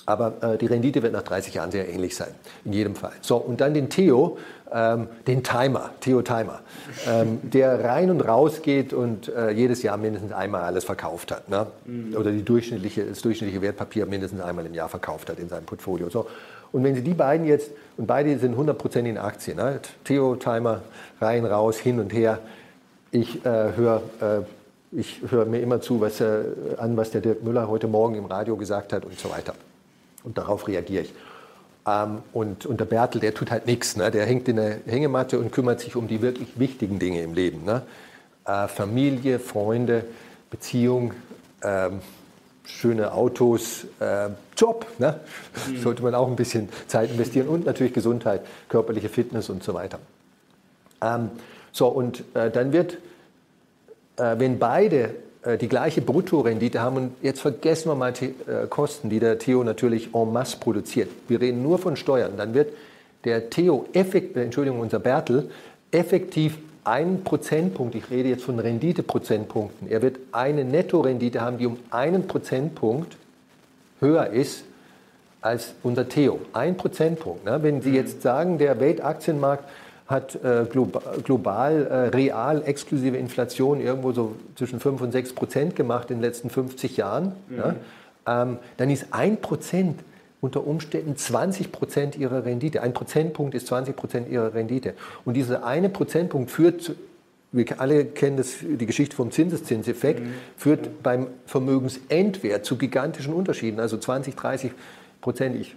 Aber äh, die Rendite wird nach 30 Jahren sehr ähnlich sein, in jedem Fall. So, und dann den Theo, ähm, den Timer, Theo Timer, ähm, der rein und raus geht und äh, jedes Jahr mindestens einmal alles verkauft hat. Ne? Mhm. Oder die durchschnittliche, das durchschnittliche Wertpapier mindestens einmal im Jahr verkauft hat in seinem Portfolio. So. Und wenn Sie die beiden jetzt, und beide sind 100% in Aktien, ne? Theo Timer, rein, raus, hin und her. Ich äh, höre äh, ich höre mir immer zu, was, äh, an, was der Dirk Müller heute Morgen im Radio gesagt hat und so weiter. Und darauf reagiere ich. Ähm, und, und der Bertel, der tut halt nichts. Ne? Der hängt in der Hängematte und kümmert sich um die wirklich wichtigen Dinge im Leben. Ne? Äh, Familie, Freunde, Beziehung, ähm, schöne Autos, äh, Job. Ne? Mhm. Sollte man auch ein bisschen Zeit investieren und natürlich Gesundheit, körperliche Fitness und so weiter. Ähm, so, und äh, dann wird, äh, wenn beide die gleiche Bruttorendite haben, und jetzt vergessen wir mal die äh, Kosten, die der Theo natürlich en masse produziert. Wir reden nur von Steuern. Dann wird der Theo, effekt, äh, Entschuldigung, unser Bertel, effektiv einen Prozentpunkt, ich rede jetzt von Renditeprozentpunkten, er wird eine Nettorendite haben, die um einen Prozentpunkt höher ist als unser Theo. Ein Prozentpunkt. Ne? Wenn Sie mhm. jetzt sagen, der Weltaktienmarkt hat äh, global, äh, real exklusive Inflation irgendwo so zwischen 5 und 6 Prozent gemacht in den letzten 50 Jahren, mhm. ja, ähm, dann ist ein Prozent unter Umständen 20 Prozent ihrer Rendite. Ein Prozentpunkt ist 20 Prozent ihrer Rendite. Und dieser eine Prozentpunkt führt, zu, wir alle kennen das, die Geschichte vom Zinseszinseffekt, mhm. führt beim Vermögensendwert zu gigantischen Unterschieden. Also 20, 30 Prozent. Ich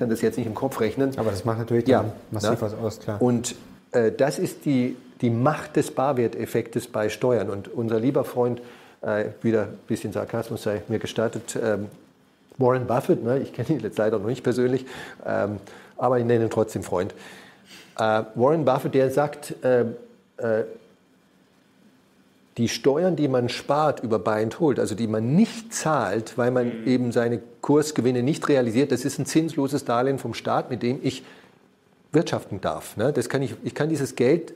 kann das jetzt nicht im Kopf rechnen. Aber das macht natürlich ja, massiv na? was aus, klar. Und äh, das ist die, die Macht des Barwerteffektes bei Steuern. Und unser lieber Freund, äh, wieder ein bisschen Sarkasmus sei mir gestattet, ähm, Warren Buffett, ne, ich kenne ihn jetzt leider noch nicht persönlich, ähm, aber ich nenne ihn trotzdem Freund. Äh, Warren Buffett, der sagt, äh, äh, die Steuern, die man spart über Buy and Hold, also die man nicht zahlt, weil man mhm. eben seine Kursgewinne nicht realisiert, das ist ein zinsloses Darlehen vom Staat, mit dem ich wirtschaften darf. Ne? Das kann ich, ich kann dieses Geld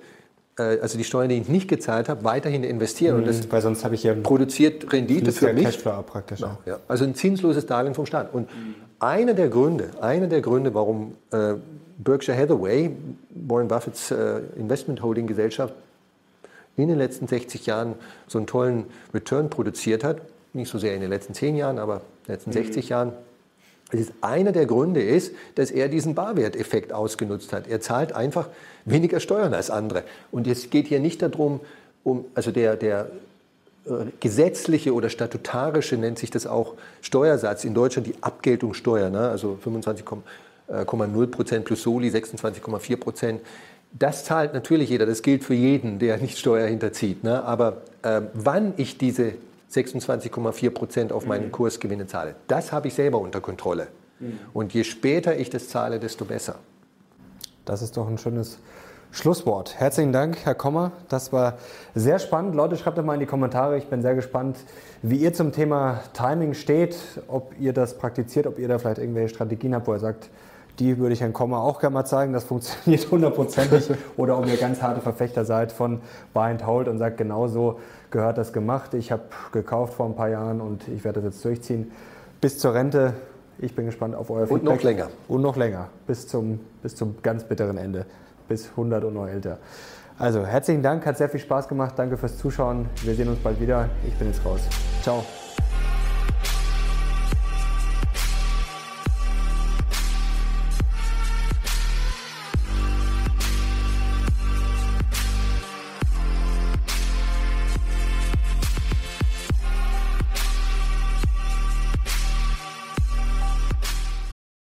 äh, also die Steuern, die ich nicht gezahlt habe, weiterhin investieren. Mhm, und das weil sonst habe ich ja produziert Rendite für mich. Cashflow praktisch. Ja, ja. Also ein zinsloses Darlehen vom Staat. Und mhm. einer der Gründe, einer der Gründe, warum äh, Berkshire Hathaway, Warren Buffetts äh, Investment Holding Gesellschaft, in den letzten 60 Jahren so einen tollen Return produziert hat, nicht so sehr in den letzten 10 Jahren, aber in den letzten mhm. 60 Jahren, ist einer der Gründe ist, dass er diesen Barwerteffekt ausgenutzt hat. Er zahlt einfach weniger Steuern als andere. Und es geht hier nicht darum, um, also der, der äh, gesetzliche oder statutarische nennt sich das auch Steuersatz in Deutschland, die Abgeltungssteuer, ne? also 25,0 äh, Prozent plus Soli, 26,4 Prozent. Das zahlt natürlich jeder, das gilt für jeden, der nicht Steuer hinterzieht. Ne? Aber äh, wann ich diese 26,4 Prozent auf meinen mhm. Kursgewinne zahle, das habe ich selber unter Kontrolle. Mhm. Und je später ich das zahle, desto besser. Das ist doch ein schönes Schlusswort. Herzlichen Dank, Herr Kommer. Das war sehr spannend. Leute, schreibt doch mal in die Kommentare. Ich bin sehr gespannt, wie ihr zum Thema Timing steht, ob ihr das praktiziert, ob ihr da vielleicht irgendwelche Strategien habt, wo ihr sagt, die würde ich Herrn Kommer auch gerne mal zeigen, das funktioniert hundertprozentig. Oder ob ihr ganz harte Verfechter seid von Buy and Hold und sagt, genau so gehört das gemacht. Ich habe gekauft vor ein paar Jahren und ich werde das jetzt durchziehen. Bis zur Rente ich bin gespannt auf euer Feedback. Und noch länger. Und noch länger, bis zum, bis zum ganz bitteren Ende, bis 100 und noch älter. Also herzlichen Dank, hat sehr viel Spaß gemacht. Danke fürs Zuschauen. Wir sehen uns bald wieder. Ich bin jetzt raus. Ciao.